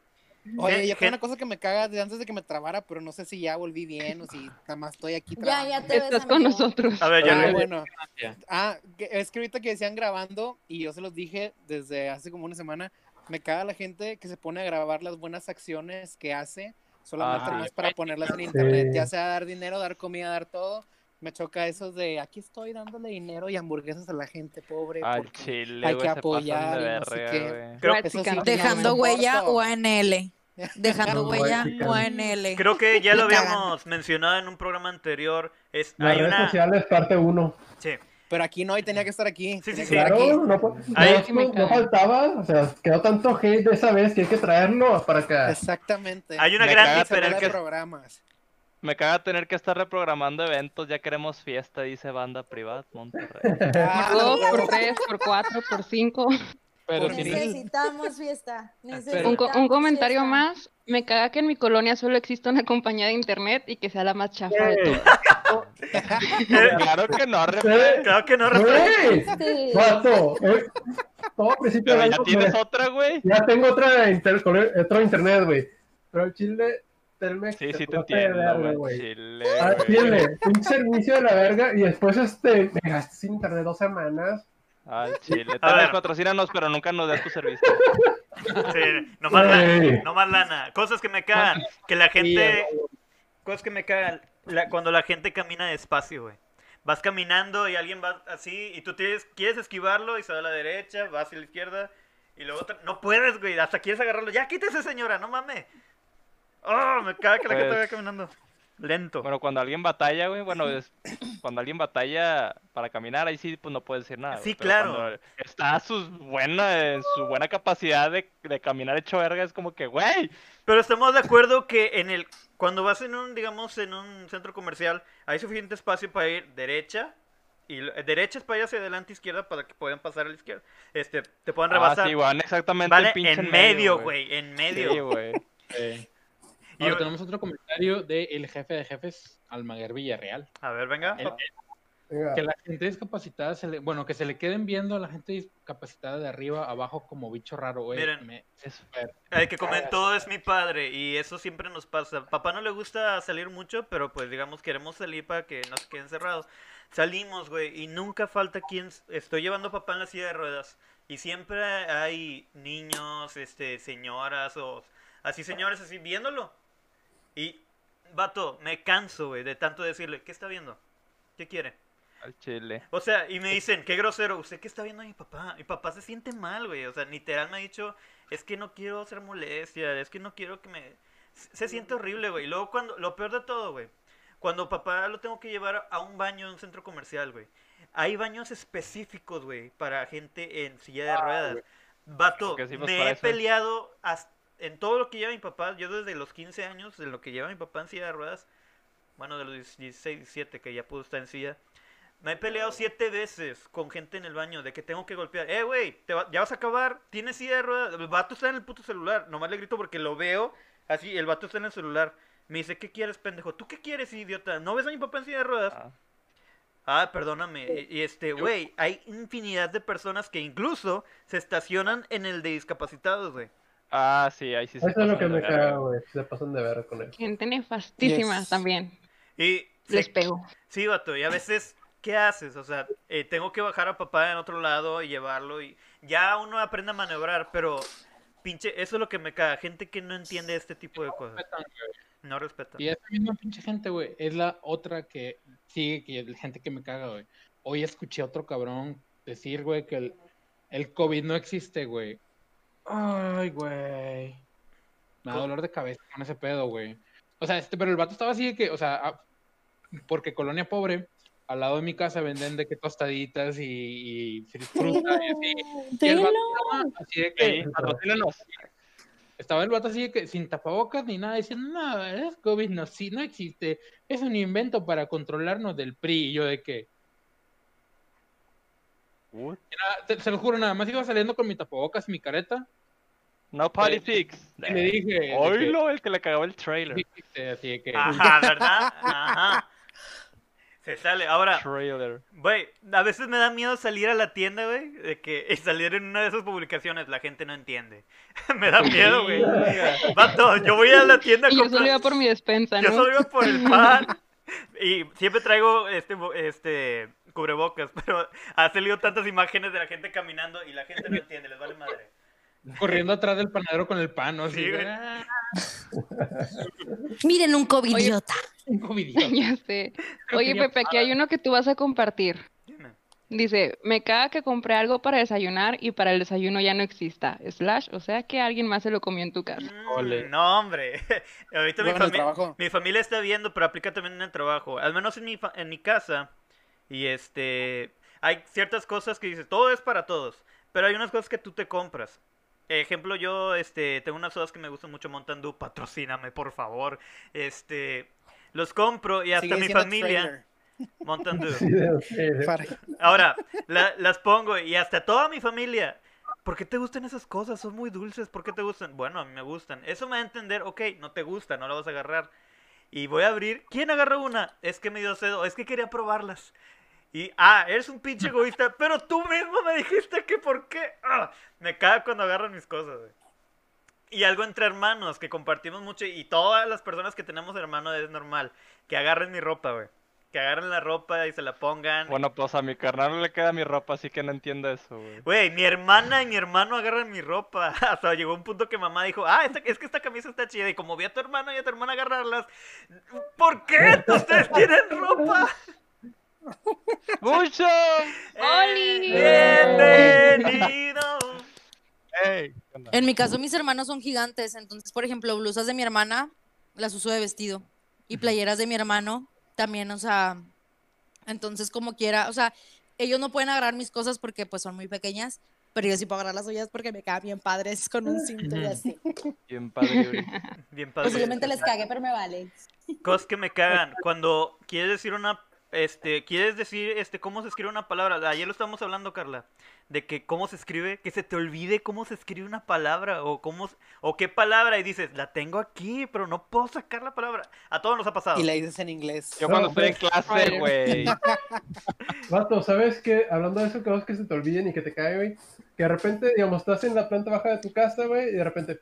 Oye, ya gen- tengo una cosa que me caga de antes de que me trabara, pero no sé si ya volví bien o si nada más estoy aquí Ya, trabajando. ya te ves, Estás con amigo. nosotros. A ver, ya Ah, le- bueno. Ah, es que ahorita que decían grabando, y yo se los dije desde hace como una semana, me caga la gente que se pone a grabar las buenas acciones que hace, solamente Ah, más para ponerlas en internet, Sí. ya sea dar dinero, dar comida, dar todo. Me choca eso de aquí estoy dándole dinero y hamburguesas a la gente pobre. Al chile, hay que apoyar de y no. Creo, Eso sí, no Dejando me huella o ANL. Dejando No, huella o ANL. creo que ya lo habíamos mencionado en un programa anterior. Es, Las hay redes una. sociales, parte 1. Sí. Pero aquí no, y tenía que estar aquí. Sí, sí, que sí. aquí. Claro, no, no, Ahí- no faltaba, o sea, quedó tanto hate de esa vez que hay que traerlo para acá. Exactamente. Hay una Me gran habla de diferencia. programas. Me caga tener que estar reprogramando eventos. Ya queremos fiesta, dice banda privada Monterrey. Por dos, por tres, por cuatro, por cinco. Pero Necesitamos fiesta. Un, necesitamos co- un comentario fiesta. más. Me caga que en mi colonia solo exista una compañía de internet y que sea la más chafa de todas. claro que no, repre. Claro que no, Rafael. ¡Güey! Sí. Vato, eh, todo principio Pero de ya año, tienes me- otra, güey. ya tengo otra inter- otro internet, güey. Pero el chile, Telmex. Sí, sí te entiendo, güey. Chile, Ah, chile, un servicio de la verga y después este, me gasté sin internet dos semanas. Al chile. A ver. patrocínanos, pero nunca nos des tu servicio. Sí, nomás, lana. Cosas que me cagan. Que la gente. Cosas que me cagan. la- cuando la gente camina despacio, güey. Vas caminando y alguien va así y tú tienes, quieres esquivarlo y se va a la derecha, vas hacia la izquierda y luego otra- no puedes, güey. Hasta quieres agarrarlo. Ya, quítese, señora, no mames. Oh, me caga que la gente Pues- vaya caminando. Lento. Bueno, cuando alguien batalla, güey, bueno, es- cuando alguien batalla para caminar, ahí sí, pues no puedes decir nada. Sí, güey, claro. Está a sus buena, en su buena capacidad de, de caminar hecho verga, es como que, güey, Pero estamos de acuerdo que en el cuando vas en un, digamos, en un centro comercial, hay suficiente espacio para ir derecha y lo- derecha es para ir hacia adelante, izquierda para que puedan pasar a la izquierda. Este, te puedan ah, rebasar. sí, van exactamente el en, pinche en medio, güey, en medio. Sí, güey. Eh, Y- Ahora tenemos otro comentario del jefe de jefes, Almaguer Villarreal. A ver, venga. El- Venga. Que la gente discapacitada, se le, bueno, que se le queden viendo a la gente discapacitada de arriba a abajo como bicho raro, güey. Miren. me- es El que comentó es mi padre y eso siempre nos pasa. Papá no le gusta salir mucho, pero pues digamos queremos salir para que no se quede encerrado. Salimos, güey, y nunca falta quien... Estoy llevando a papá en la silla de ruedas y siempre hay niños, este, señoras o así señores así viéndolo. Y, vato, me canso, güey, de tanto decirle, ¿qué está viendo? ¿Qué quiere? Al chile. O sea, y me dicen, qué grosero, ¿usted qué está viendo a mi papá? Mi papá se siente mal, güey. O sea, literal me ha dicho, es que no quiero hacer molestia, es que no quiero que me... Se siente horrible, güey. Y luego cuando, lo peor de todo, güey, cuando papá lo tengo que llevar a un baño en un centro comercial, güey. Hay baños específicos, güey, para gente en silla de ruedas. Vato, me he eso. peleado hasta- en todo lo que lleva mi papá. Yo desde los 15 años, de lo que lleva mi papá en silla de ruedas, bueno, de los 16, 17 que ya pudo estar en silla, me he peleado siete veces con gente en el baño de que tengo que golpear. Eh, güey, te va- ya vas a acabar, tienes silla de ruedas. El vato está en el puto celular. Nomás le grito porque lo veo así, el vato está en el celular. Me dice, ¿qué quieres, pendejo? ¿Tú qué quieres, idiota? ¿No ves a mi papá en silla de ruedas? Ah. Ah, perdóname. Y, y este, güey, hay infinidad de personas que incluso se estacionan en el de discapacitados, güey. Ah, sí, ahí sí se Eso es lo que me caga, güey. Se pasan de ver con eso. Gente nefastísima Yes. también. Y se- Les pego. Sí, vato, y a veces, ¿qué haces? O sea, eh, tengo que bajar a papá en otro lado y llevarlo y ya uno aprende a maniobrar, pero pinche, eso es lo que me caga, gente que no entiende este tipo de cosas, Respetan, no respeta. Y esa misma pinche gente, güey, es la otra que sigue, que es gente que me caga, güey. Hoy escuché a otro cabrón decir, güey, que el, el COVID no existe, güey. Ay, güey. Me da dolor de cabeza con ese pedo, güey. O sea, este, pero el vato estaba así de que, o sea, ah, porque colonia pobre, al lado de mi casa venden de que tostaditas y, y fruta y así. Y el vato estaba así de que, estaba el vato así de que sin tapabocas ni nada, diciendo, no, es COVID no, sí, no existe, es un invento para controlarnos del PRI, y yo de que, What? nada, te- se lo juro, nada más iba saliendo con mi tapabocas y mi careta, No politics. y le dije, de que, el que le cagaba el trailer. Así que, Ajá, ¿verdad? Ajá. Se sale. Ahora, Trailer. güey, a veces me da miedo salir a la tienda, güey, de que y salir en una de esas publicaciones, la gente no entiende. me da miedo, güey. Vato, yo voy a la tienda Y yo solo iba por mi despensa, Yo ¿no? solo iba por el pan. Y siempre traigo este, bo- este cubrebocas, pero ha salido tantas imágenes de la gente caminando y la gente no entiende, les vale madre. Corriendo atrás del panadero con el pan, ¿no? Así, Sí, güey. "Ah, Miren un covidiota. un covidiota". Ya sé. Creo Oye, Pepe, aquí hay uno que tú vas a compartir. Dice, me caga que compré algo para desayunar y para el desayuno ya no exista. Slash, o sea que alguien más se lo comió en tu casa. Mm, Ole. No, hombre. Ahorita mi, fami- mi familia está viendo, pero aplica también en el trabajo. Al menos en mi, fa- en mi casa. Y este. Hay ciertas cosas que dices, todo es para todos. Pero hay unas cosas que tú te compras. Ejemplo, yo este, tengo unas sodas que me gustan mucho, Mountain Dew, patrocíname, por favor. Este. Los compro y hasta mi familia. trailer. Mountain Dew. Ahora, la- las pongo y hasta toda mi familia. ¿Por qué te gustan esas cosas? Son muy dulces. ¿Por qué te gustan? Bueno, a mí me gustan. Eso me va a entender, ok, no te gusta, no la vas a agarrar. Y voy a abrir. ¿Quién agarró una? Es que me dio sed o es que quería probarlas. Y, ah, eres un pinche egoísta, pero tú mismo me dijiste que por qué. Ah, me caga cuando agarran mis cosas, güey. Y algo entre hermanos que compartimos mucho y todas las personas que tenemos hermanos es normal. Que agarren mi ropa, güey. Que agarren la ropa y se la pongan. Bueno, pues a mi carnal no le queda mi ropa, así que no entiendo eso, güey. Güey, mi hermana y mi hermano agarran mi ropa. Hasta llegó un punto que mamá dijo, ah, esta- es que esta camisa está chida. Y como vi a tu hermano y a tu hermana agarrarlas, ¿por qué ustedes tienen ropa? ¡Mucho! ¡Oli! Bienvenido. En mi caso, mis hermanos son gigantes. Entonces, por ejemplo, blusas de mi hermana las uso de vestido. Y playeras de mi hermano también, o sea. Entonces, como quiera, o sea, ellos no pueden agarrar mis cosas porque pues son muy pequeñas. Pero yo sí puedo agarrar las suyas porque me quedan bien padres con un cinto y así. Bien padre. Bien padre. Posiblemente les cague, pero me vale. Cosas que me cagan. Cuando quieres decir una. Este, quieres decir este cómo se escribe una palabra. Ayer lo estábamos hablando, Carla. De que cómo se escribe, que se te olvide cómo se escribe una palabra. O cómo o qué palabra. Y dices, la tengo aquí, pero no puedo sacar la palabra. A todos nos ha pasado. Y la dices en inglés. Yo cuando No, estoy en clase, güey. Vato, ¿sabes qué? Hablando de eso, cosas que se te olviden y que te cae, güey. Que de repente, digamos, estás en la planta baja de tu casa, güey, y de repente,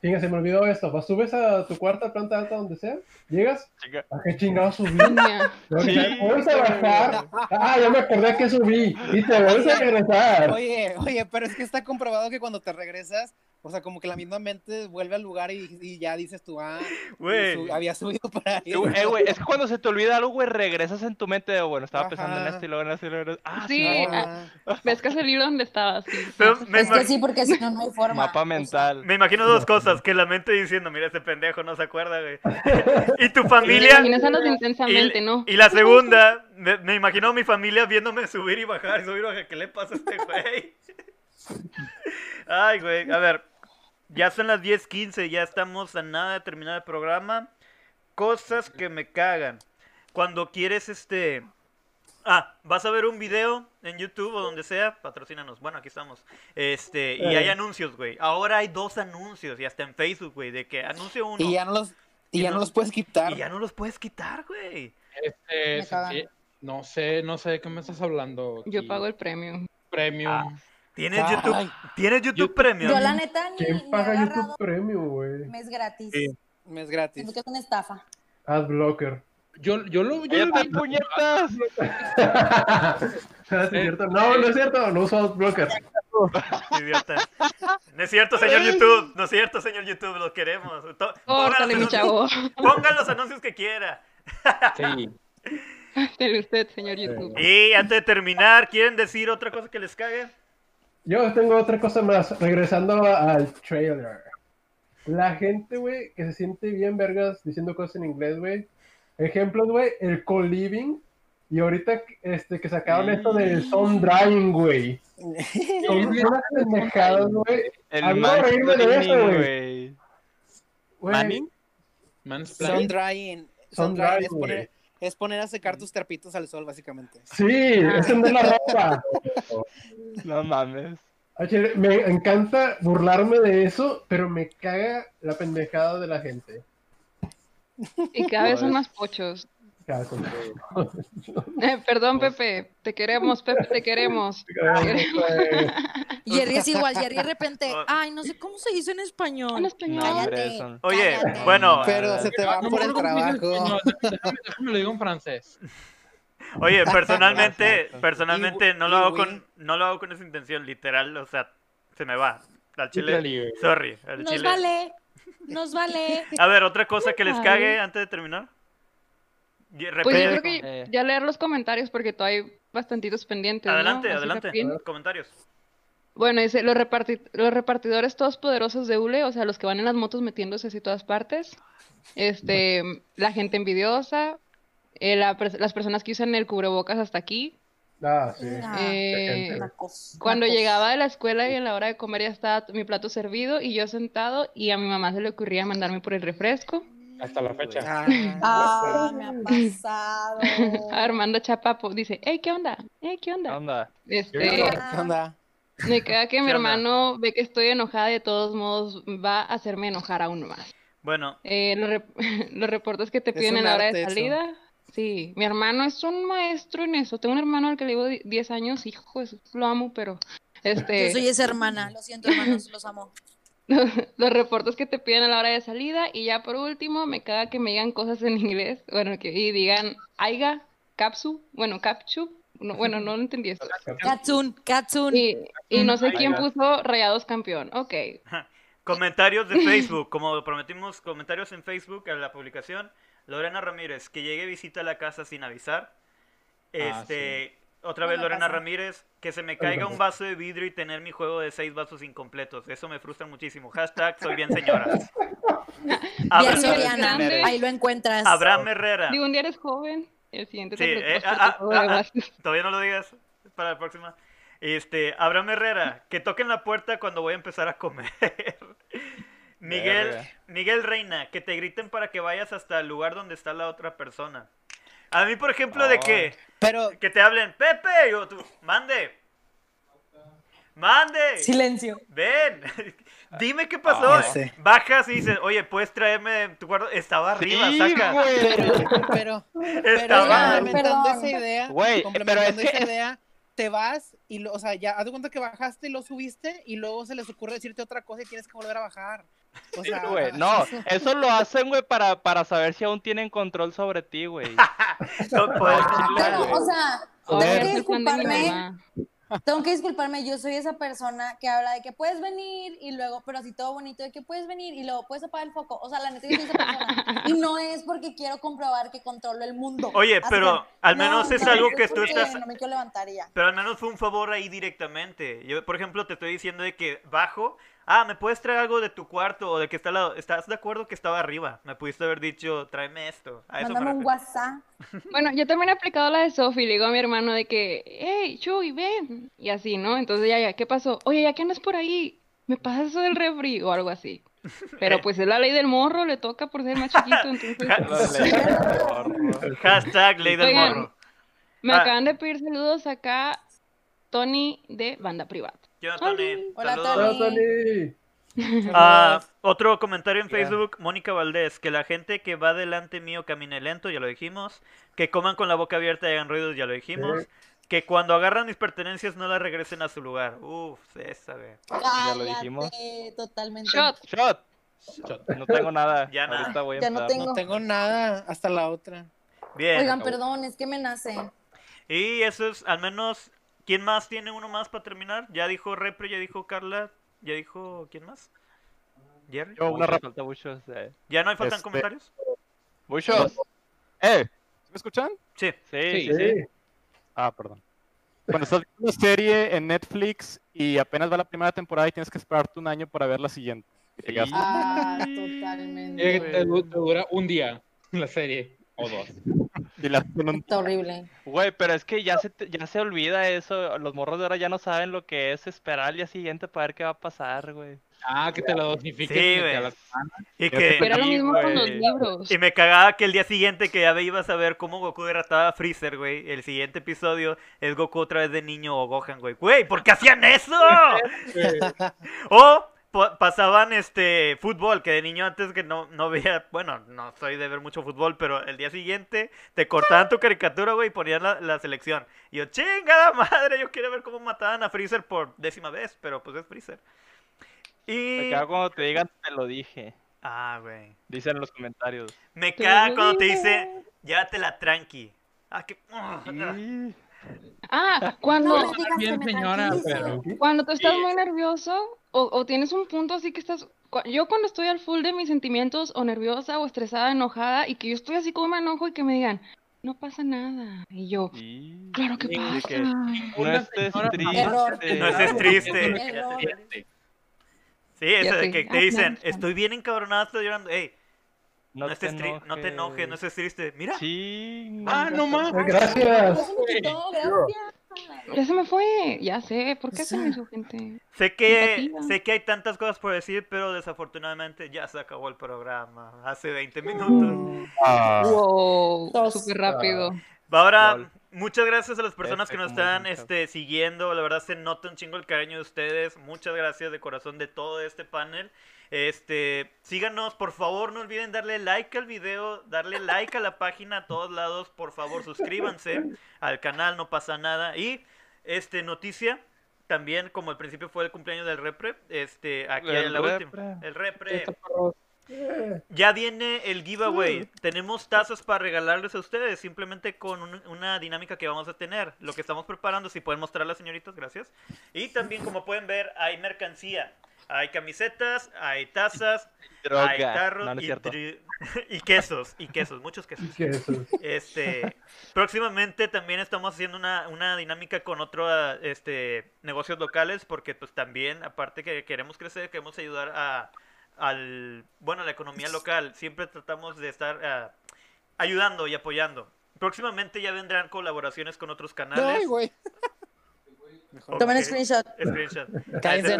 chinga, se me olvidó esto. Vas, subes a tu cuarta planta alta, donde sea, llegas. ¿a qué chingados subí? Sí, vuelves a bajar. Ah, ya me acordé que subí. Y te vuelves a regresar. Oye, oye, pero es que está comprobado que cuando te regresas, O sea, como que la misma mente vuelve al lugar y, y ya dices tú, ah, su- había subido para ahí. Eh, güey, eh, güey, es que cuando se te olvida algo, güey, regresas en tu mente de, bueno, estaba pensando en esto y luego en esto y luego en esto. Ah, Sí. Ah, ves que es el libro donde estabas. sí. Es que sí, porque si no, no hay forma. Mapa O sea, mental. me imagino dos cosas. Que la mente diciendo, mira, ese pendejo no se acuerda, güey. Y tu Y familia... Y, intensamente, ¿no? y la segunda, me, me imagino a mi familia viéndome subir y bajar, subir y bajar. ¿Qué le pasa a este güey? Ay, güey. A ver, ya son las 10:15, ya estamos a nada de terminar el programa. Cosas que me cagan. Cuando quieres, este. Ah, vas a ver un video en YouTube o donde sea, patrocínanos. Bueno, aquí estamos. Este, y hay anuncios, güey. Ahora hay dos anuncios y hasta en Facebook, güey, de que anuncio uno y ya no los, y Y ya no- no los puedes quitar. y ya no los puedes quitar, güey. Este, sí, no sé, no sé de qué me estás hablando. Yo pago el premio. premium. Ah, ¿Tienes Ay. YouTube, ¿tienes YouTube YouTube. Premium? Yo la neta ni, ¿Quién paga YouTube Premium, güey? mes gratis. Sí. Es gratis. Es una estafa. Adblocker. Yo, yo lo, yo lo ¡Cállate, vi- puñetas! ¿Es cierto? No, no es cierto, no uso Adblocker. Idiota. No es cierto, señor YouTube. No es cierto, señor YouTube. Lo queremos. Córtale, mi los chavo. anuncios- Ponga los anuncios que quiera. Sí. Córtale usted, señor YouTube. Y antes de terminar, ¿quieren decir otra cosa que les cague? Yo tengo otra cosa más, regresando al trailer. La gente, güey, que se siente bien vergas diciendo cosas en inglés, güey. Ejemplos, güey, el co-living. Y ahorita este, que sacaron esto del sun drying, güey. Son unas pendejadas, güey. El de reírme de eso, güey. ¿Manning? Sun drying. Sun Sun drying es poner, güey. Es poner a secar tus trapitos al sol, básicamente. Sí, es tender la ropa. No mames. Me encanta burlarme de eso, pero me caga la pendejada de la gente. Y cada vez son más pochos. Eh, perdón, Pepe. Te queremos, Pepe, te queremos. Jerry es igual, Jerry de repente, Oh. ay, no sé cómo se dice en español. En español. Cállate. Oye, cállate. bueno, Pero se te va No, por no, el trabajo. no, déjame, déjame lo digo en francés. oye, personalmente, personalmente no lo hago con, no lo hago con esa intención, literal, o sea, se me va. Al chile, sorry, al Nos chile. vale, nos vale. A ver, otra cosa que les cague antes de terminar. Y Pues yo creo que Eh. ya leer los comentarios porque todavía hay bastantitos pendientes. ¿no? Adelante, Así adelante. Comentarios. Bueno, dice, los, reparti- los repartidores todos poderosos de ULE, o sea, los que van en las motos metiéndose así todas partes. Este, la gente envidiosa, eh, la pers- las personas que usan el cubrebocas hasta aquí. Ah, sí. Eh, Cuando llegaba de la escuela y a la hora de comer ya estaba mi plato servido y yo sentado y a mi mamá se le ocurría mandarme por el refresco. Hasta la fecha. Ah, Ah, me ha pasado. Armando Chapapo dice, hey, ¿qué onda? Hey, ¿qué ¿Qué onda? onda? Este, ¿Qué onda? me queda que mi ¿Qué onda? hermano ve que estoy enojada y de todos modos va a hacerme enojar aún más. Bueno, Eh, los, rep- los reportes que te piden en la hora de eso. salida. Sí, mi hermano es un maestro en eso. Tengo un hermano al que le llevo di- 10 años, hijo, lo amo, pero este, Yo soy esa hermana, lo siento, hermanos, los amo. los reportes que te piden a la hora de salida y ya por último me caga que me digan cosas en inglés, bueno, que y digan aiga, capsu, bueno, capchu, no, bueno, no lo entendí eso. Katsun, Katsun. Y, y no sé quién puso Rayados campeón. Ok. comentarios de Facebook. Como prometimos, comentarios en Facebook a la publicación. Lorena Ramírez, que llegue visita a la casa sin avisar. Este, otra vez Lorena pasa. Ramírez, que se me caiga un vaso de vidrio y tener mi juego de seis vasos incompletos. Eso me frustra muchísimo. Hashtag soy bien señora. Bien Abraham, Soriana, grande. ahí lo encuentras. Abraham Herrera. Digo, un día eres joven, el siguiente Sí, te eh, ah, ah, ah, vasos. Todavía no lo digas para la próxima. Este, Abraham Herrera, que toquen la puerta cuando voy a empezar a comer. Miguel. Miguel Reina, que te griten para que vayas hasta el lugar donde está la otra persona. A mí, por ejemplo, de que, Pero, que te hablen, Pepe, yo, tú, mande. Mande. Silencio. Ven. Dime qué pasó. Ah, sí. Bajas y dices, oye, puedes traerme tu cuarto. Estaba arriba, Sí, saca. güey. pero, pero, pero Estaba. Complementando perdón. esa idea, Güey, complementando pero es que- esa idea, te vas y, lo, o sea, ya, haz de cuenta que bajaste y lo subiste y luego se les ocurre decirte otra cosa y tienes que volver a bajar. O Sí, sea, güey, no, eso lo hacen, güey, para, para saber si aún tienen control sobre ti, güey. No puedo. Chile, Pero, güey. o sea, tengo que disculparme. Tengo que disculparme, yo soy esa persona que habla de que puedes venir y luego, pero así todo bonito, de que puedes venir y luego puedes apagar el foco. O sea, la neta yo soy esa persona. Y no es porque quiero comprobar que controlo el mundo. Oye, Así pero que, al no, menos es no, algo es que tú estás... No me quiero levantar ya. Pero al menos fue un favor ahí directamente. Yo, por ejemplo, te estoy diciendo de que bajo. Ah, ¿me puedes traer algo de tu cuarto o de que está al lado? ¿Estás de acuerdo que estaba arriba? Me pudiste haber dicho, tráeme esto. A eso Mándame un. WhatsApp. Bueno, yo también he aplicado la de Sofi, le digo a mi hermano de que, hey, Chuy, ven, y así, ¿no? Entonces ya, ya, ¿qué pasó? Oye, ya que andas por ahí, ¿me pasas eso del refri o algo así? Pero pues es la ley del morro, le toca por ser más chiquito, entonces... Hashtag ley del Oigan, morro. Me Ah. acaban de pedir saludos acá, Tony de Banda Privada. Yo, Tony. Hola, saludos. Hola, Tony. Ah, otro comentario en. Facebook, Mónica Valdés, que la gente que va delante mío camine lento, ya lo dijimos, que coman con la boca abierta y hagan ruidos, ya lo dijimos, Sí. que cuando agarran mis pertenencias no las regresen a su lugar. Uf, esa, güey. Ya lo dijimos. Totalmente. Shot. Shot. No tengo nada. Ya nada. Ahorita voy a Ya no tengo. No tengo nada hasta la otra. Bien. Oigan, perdón, es que me nace. Y eso es, al menos, ¿quién más tiene uno más para terminar? Ya dijo Repre, ya dijo Carla, ya dijo, ¿quién más? Jerry. Yo una falta muchos. eh. ¿Ya no hay faltan Este- comentarios? Muchos. ¡Eh! ¿Me escuchan? Sí. Sí, sí, Sí. sí. Sí. Ah, perdón. Cuando estás viendo una serie en Netflix y apenas va la primera temporada y tienes que esperarte un año para ver la siguiente. Ah, Eh, totalmente. te, du- te dura un día la serie, o dos. Y la hacen un- Está horrible. Güey, pero es que ya se, te- ya se olvida eso. Los morros de ahora ya no saben lo que es esperar al día siguiente para ver qué va a pasar, güey. Ah, que te la dosifiquen. Sí, güey. la- Y que... Pero lo con los libros. Y me cagaba que el día siguiente que ya ve ibas a ver cómo Goku derrotaba a Freezer, güey. El siguiente episodio es Goku otra vez de niño o Gohan, güey. Güey, ¿por qué hacían eso? o pasaban este fútbol, que de niño antes que no, no veía, bueno, no soy de ver mucho fútbol, pero el día siguiente te cortaban tu caricatura, güey, y ponían la, la selección. Y yo, chingada madre, yo quiero ver cómo mataban a Freezer por décima vez, pero pues es Freezer. Me Y... cago cuando te digan, te lo dije. Ah, güey. Dicen en los comentarios. Me caga cuando te dije. dice, llévatela tranqui. Ah, que... Y- Ah, cuando, No bien, señora, pero- cuando tú estás muy nervioso o, o tienes un punto así que estás... Yo cuando estoy al full de mis sentimientos o nerviosa o estresada, enojada y que yo estoy así como me enojo y que me digan, no pasa nada. Y yo, claro que pasa. que No estés triste. Error. No estés triste. Error. Sí, eso de que te Ah, dicen, estoy bien encabronada, estoy llorando. Ey, no, te estés tri- no te enojes, no estés triste. Mira, Sí. Ah, no más. Gracias. Ya se me quitó, gracias. Ya se me fue, ya sé, ¿por qué hacen eso, gente? sé que, sé que hay tantas cosas por decir, pero desafortunadamente ya se acabó el programa. Hace 20 minutos. Ah, Wow, Dos. súper rápido. Ahora, Lol. muchas gracias a las personas F que nos están este, siguiendo. La verdad se nota un chingo el cariño de ustedes. Muchas gracias de corazón de todo este panel. Este, síganos, por favor, no olviden darle like al video, darle like a la página a todos lados, por favor, suscríbanse al canal, no pasa nada. Y este noticia, también como al principio fue el cumpleaños del repre, este, aquí El en la última, el repre. Ya viene el giveaway. Tenemos tazas para regalarles a ustedes, simplemente con un- una dinámica que vamos a tener. Lo que estamos preparando, si pueden mostrar las señoritas, gracias. Y también, como pueden ver, hay mercancía. Hay camisetas, hay tazas, hay tarros No, no es y, tri- y quesos, y quesos, muchos quesos. Este, próximamente también estamos haciendo una, una dinámica con otros este, negocios locales porque pues también, aparte que queremos crecer, queremos ayudar a, al, bueno, a la economía local. Siempre tratamos de estar ah, ayudando y apoyando. Próximamente ya vendrán colaboraciones con otros canales. Ay, güey. Tomen screenshot. Screenshot. Cállense.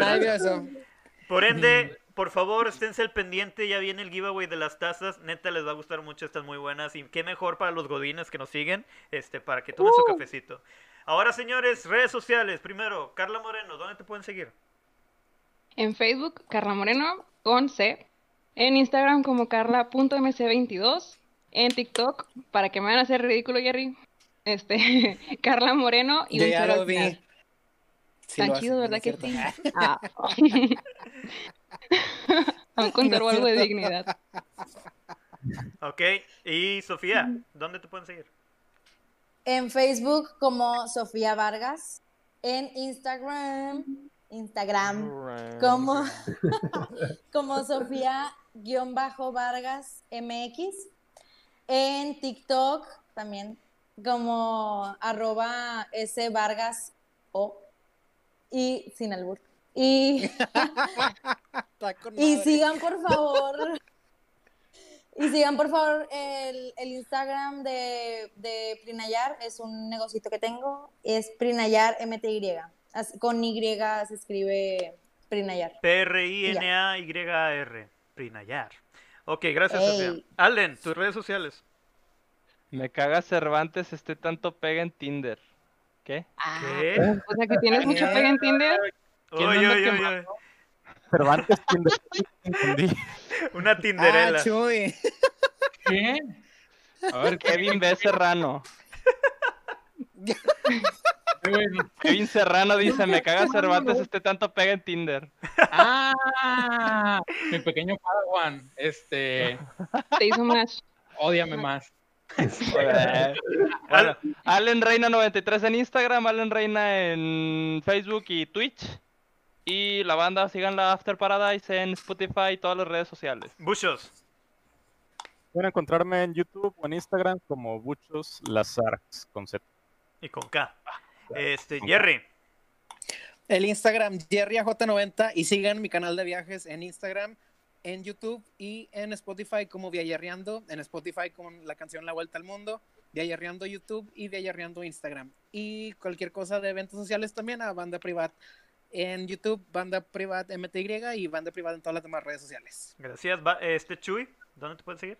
Por ende, por favor, esténse al pendiente, ya viene el giveaway de las tazas, neta les va a gustar mucho, están muy buenas y qué mejor para los godines que nos siguen, este, para que tomen su cafecito. Ahora, señores, redes sociales, primero, Carla Moreno, ¿dónde te pueden seguir? En Facebook, Carla Moreno, con C. En Instagram como carla.mc22. En TikTok, para que me van a hacer ridículo, Jerry. Este, Carla Moreno y Yo un ya cero lo al vi. final. Sí Tan chido, ¿verdad que sí? Ah. Aún conservo algo de dignidad. Ok, y Sofía, ¿dónde te pueden seguir? En Facebook como Sofía Vargas. en Instagram, Instagram, como, como Sofía-Vargas MX, en TikTok también como arroba S Vargas O y sin albur. Y, y sigan por favor. Y sigan por favor el, el Instagram de, de Prinayar, es un negocito que tengo, es Prinayar MTY. Así- con Y se escribe Prinayar. P-R-I-N-A-Y-A-R. Prinayar. Ok, gracias, Ey. Sofía. Allen, tus redes sociales. Me caga Cervantes, este tanto pega en Tinder. ¿Qué? ¿Qué? O sea que tienes mucho pega en Tinder. ¿Quién Oye, anda oye, oye. quemando? Cervantes, quien de- entendí. Una Ah, tinderela. Chuy. ¿Qué? A ver. Kevin B. Serrano. Kevin Serrano dice, me caga Cervantes, este tanto pega en Tinder. Ah, mi pequeño Padawan, este, Te hizo match. ódiame más. Bueno, Allen Reina 93 en Instagram, Allen Reina en Facebook y Twitch. Y la banda, sigan la After Paradise en Spotify y todas las redes sociales. Buchos. Pueden encontrarme en YouTube o en Instagram como Buchos Lazarx con Z. Y con K. Este, Jerry. El Instagram JerryAJ90 y sigan mi canal de viajes en Instagram, en YouTube y en Spotify como Viajerreando. En Spotify con la canción La Vuelta al Mundo, Viajerreando YouTube y Viajerreando Instagram. Y cualquier cosa de eventos sociales también a Banda Privat en YouTube, Banda Privat MTY y Banda Privat en todas las demás redes sociales. Gracias. Va- Este, Chuy. ¿Dónde te pueden seguir?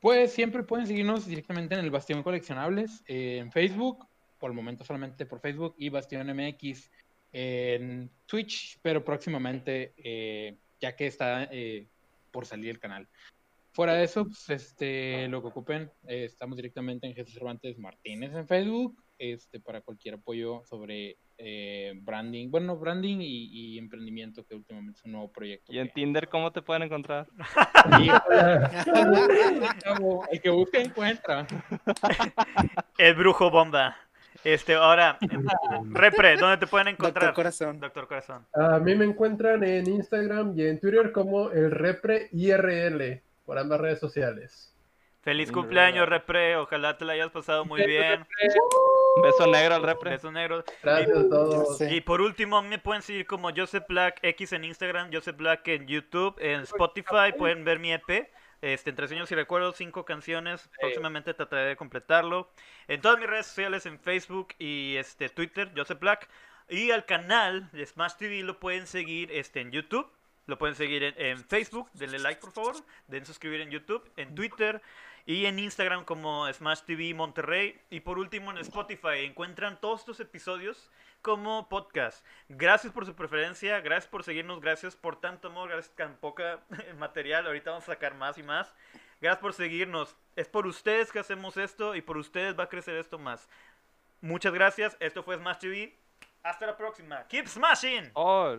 Pues siempre pueden seguirnos directamente en el Bastión Coleccionables eh, en Facebook, por el momento solamente por Facebook, y Bastión MX en Twitch, pero próximamente, eh, ya que está eh, por salir el canal. Fuera de eso, pues, este, lo que ocupen, eh, estamos directamente en Jesús Cervantes Martínez en Facebook, este, para cualquier apoyo sobre eh, branding, bueno, branding y, y emprendimiento, que últimamente es un nuevo proyecto. Y en que- Tinder, ¿cómo te pueden encontrar? Sí, el que busca encuentra. El brujo bomba. Este, ahora, Repre, ¿dónde te pueden encontrar? Doctor Corazón. Doctor Corazón. A mí me encuentran en Instagram y en Twitter como el Repre IRL por ambas redes sociales. Feliz cumpleaños, Repre. Ojalá te la hayas pasado muy bien. Beso negro al repre. Besos negros. Gracias a todos. Y por último, me pueden seguir como Joseph Black X en Instagram, Joseph Black en YouTube, en Spotify, pueden ver mi EP. Este, entre sueños y recuerdos, cinco canciones. Próximamente trataré de completarlo. En todas mis redes sociales, en Facebook y este Twitter, Joseph Black. Y al canal de Smash TV lo pueden seguir este, en YouTube. Lo pueden seguir en, en Facebook. Denle like, por favor. Den suscribir en YouTube, en Twitter y en Instagram como Smash TV Monterrey. Y por último en Spotify encuentran todos estos episodios como podcast. Gracias por su preferencia, gracias por seguirnos, gracias por tanto amor, gracias tan poca material. Ahorita vamos a sacar más y más. Gracias por seguirnos. Es por ustedes que hacemos esto y por ustedes va a crecer esto más. Muchas gracias. Esto fue Smash TV. Hasta la próxima. Keep smashing. Oh.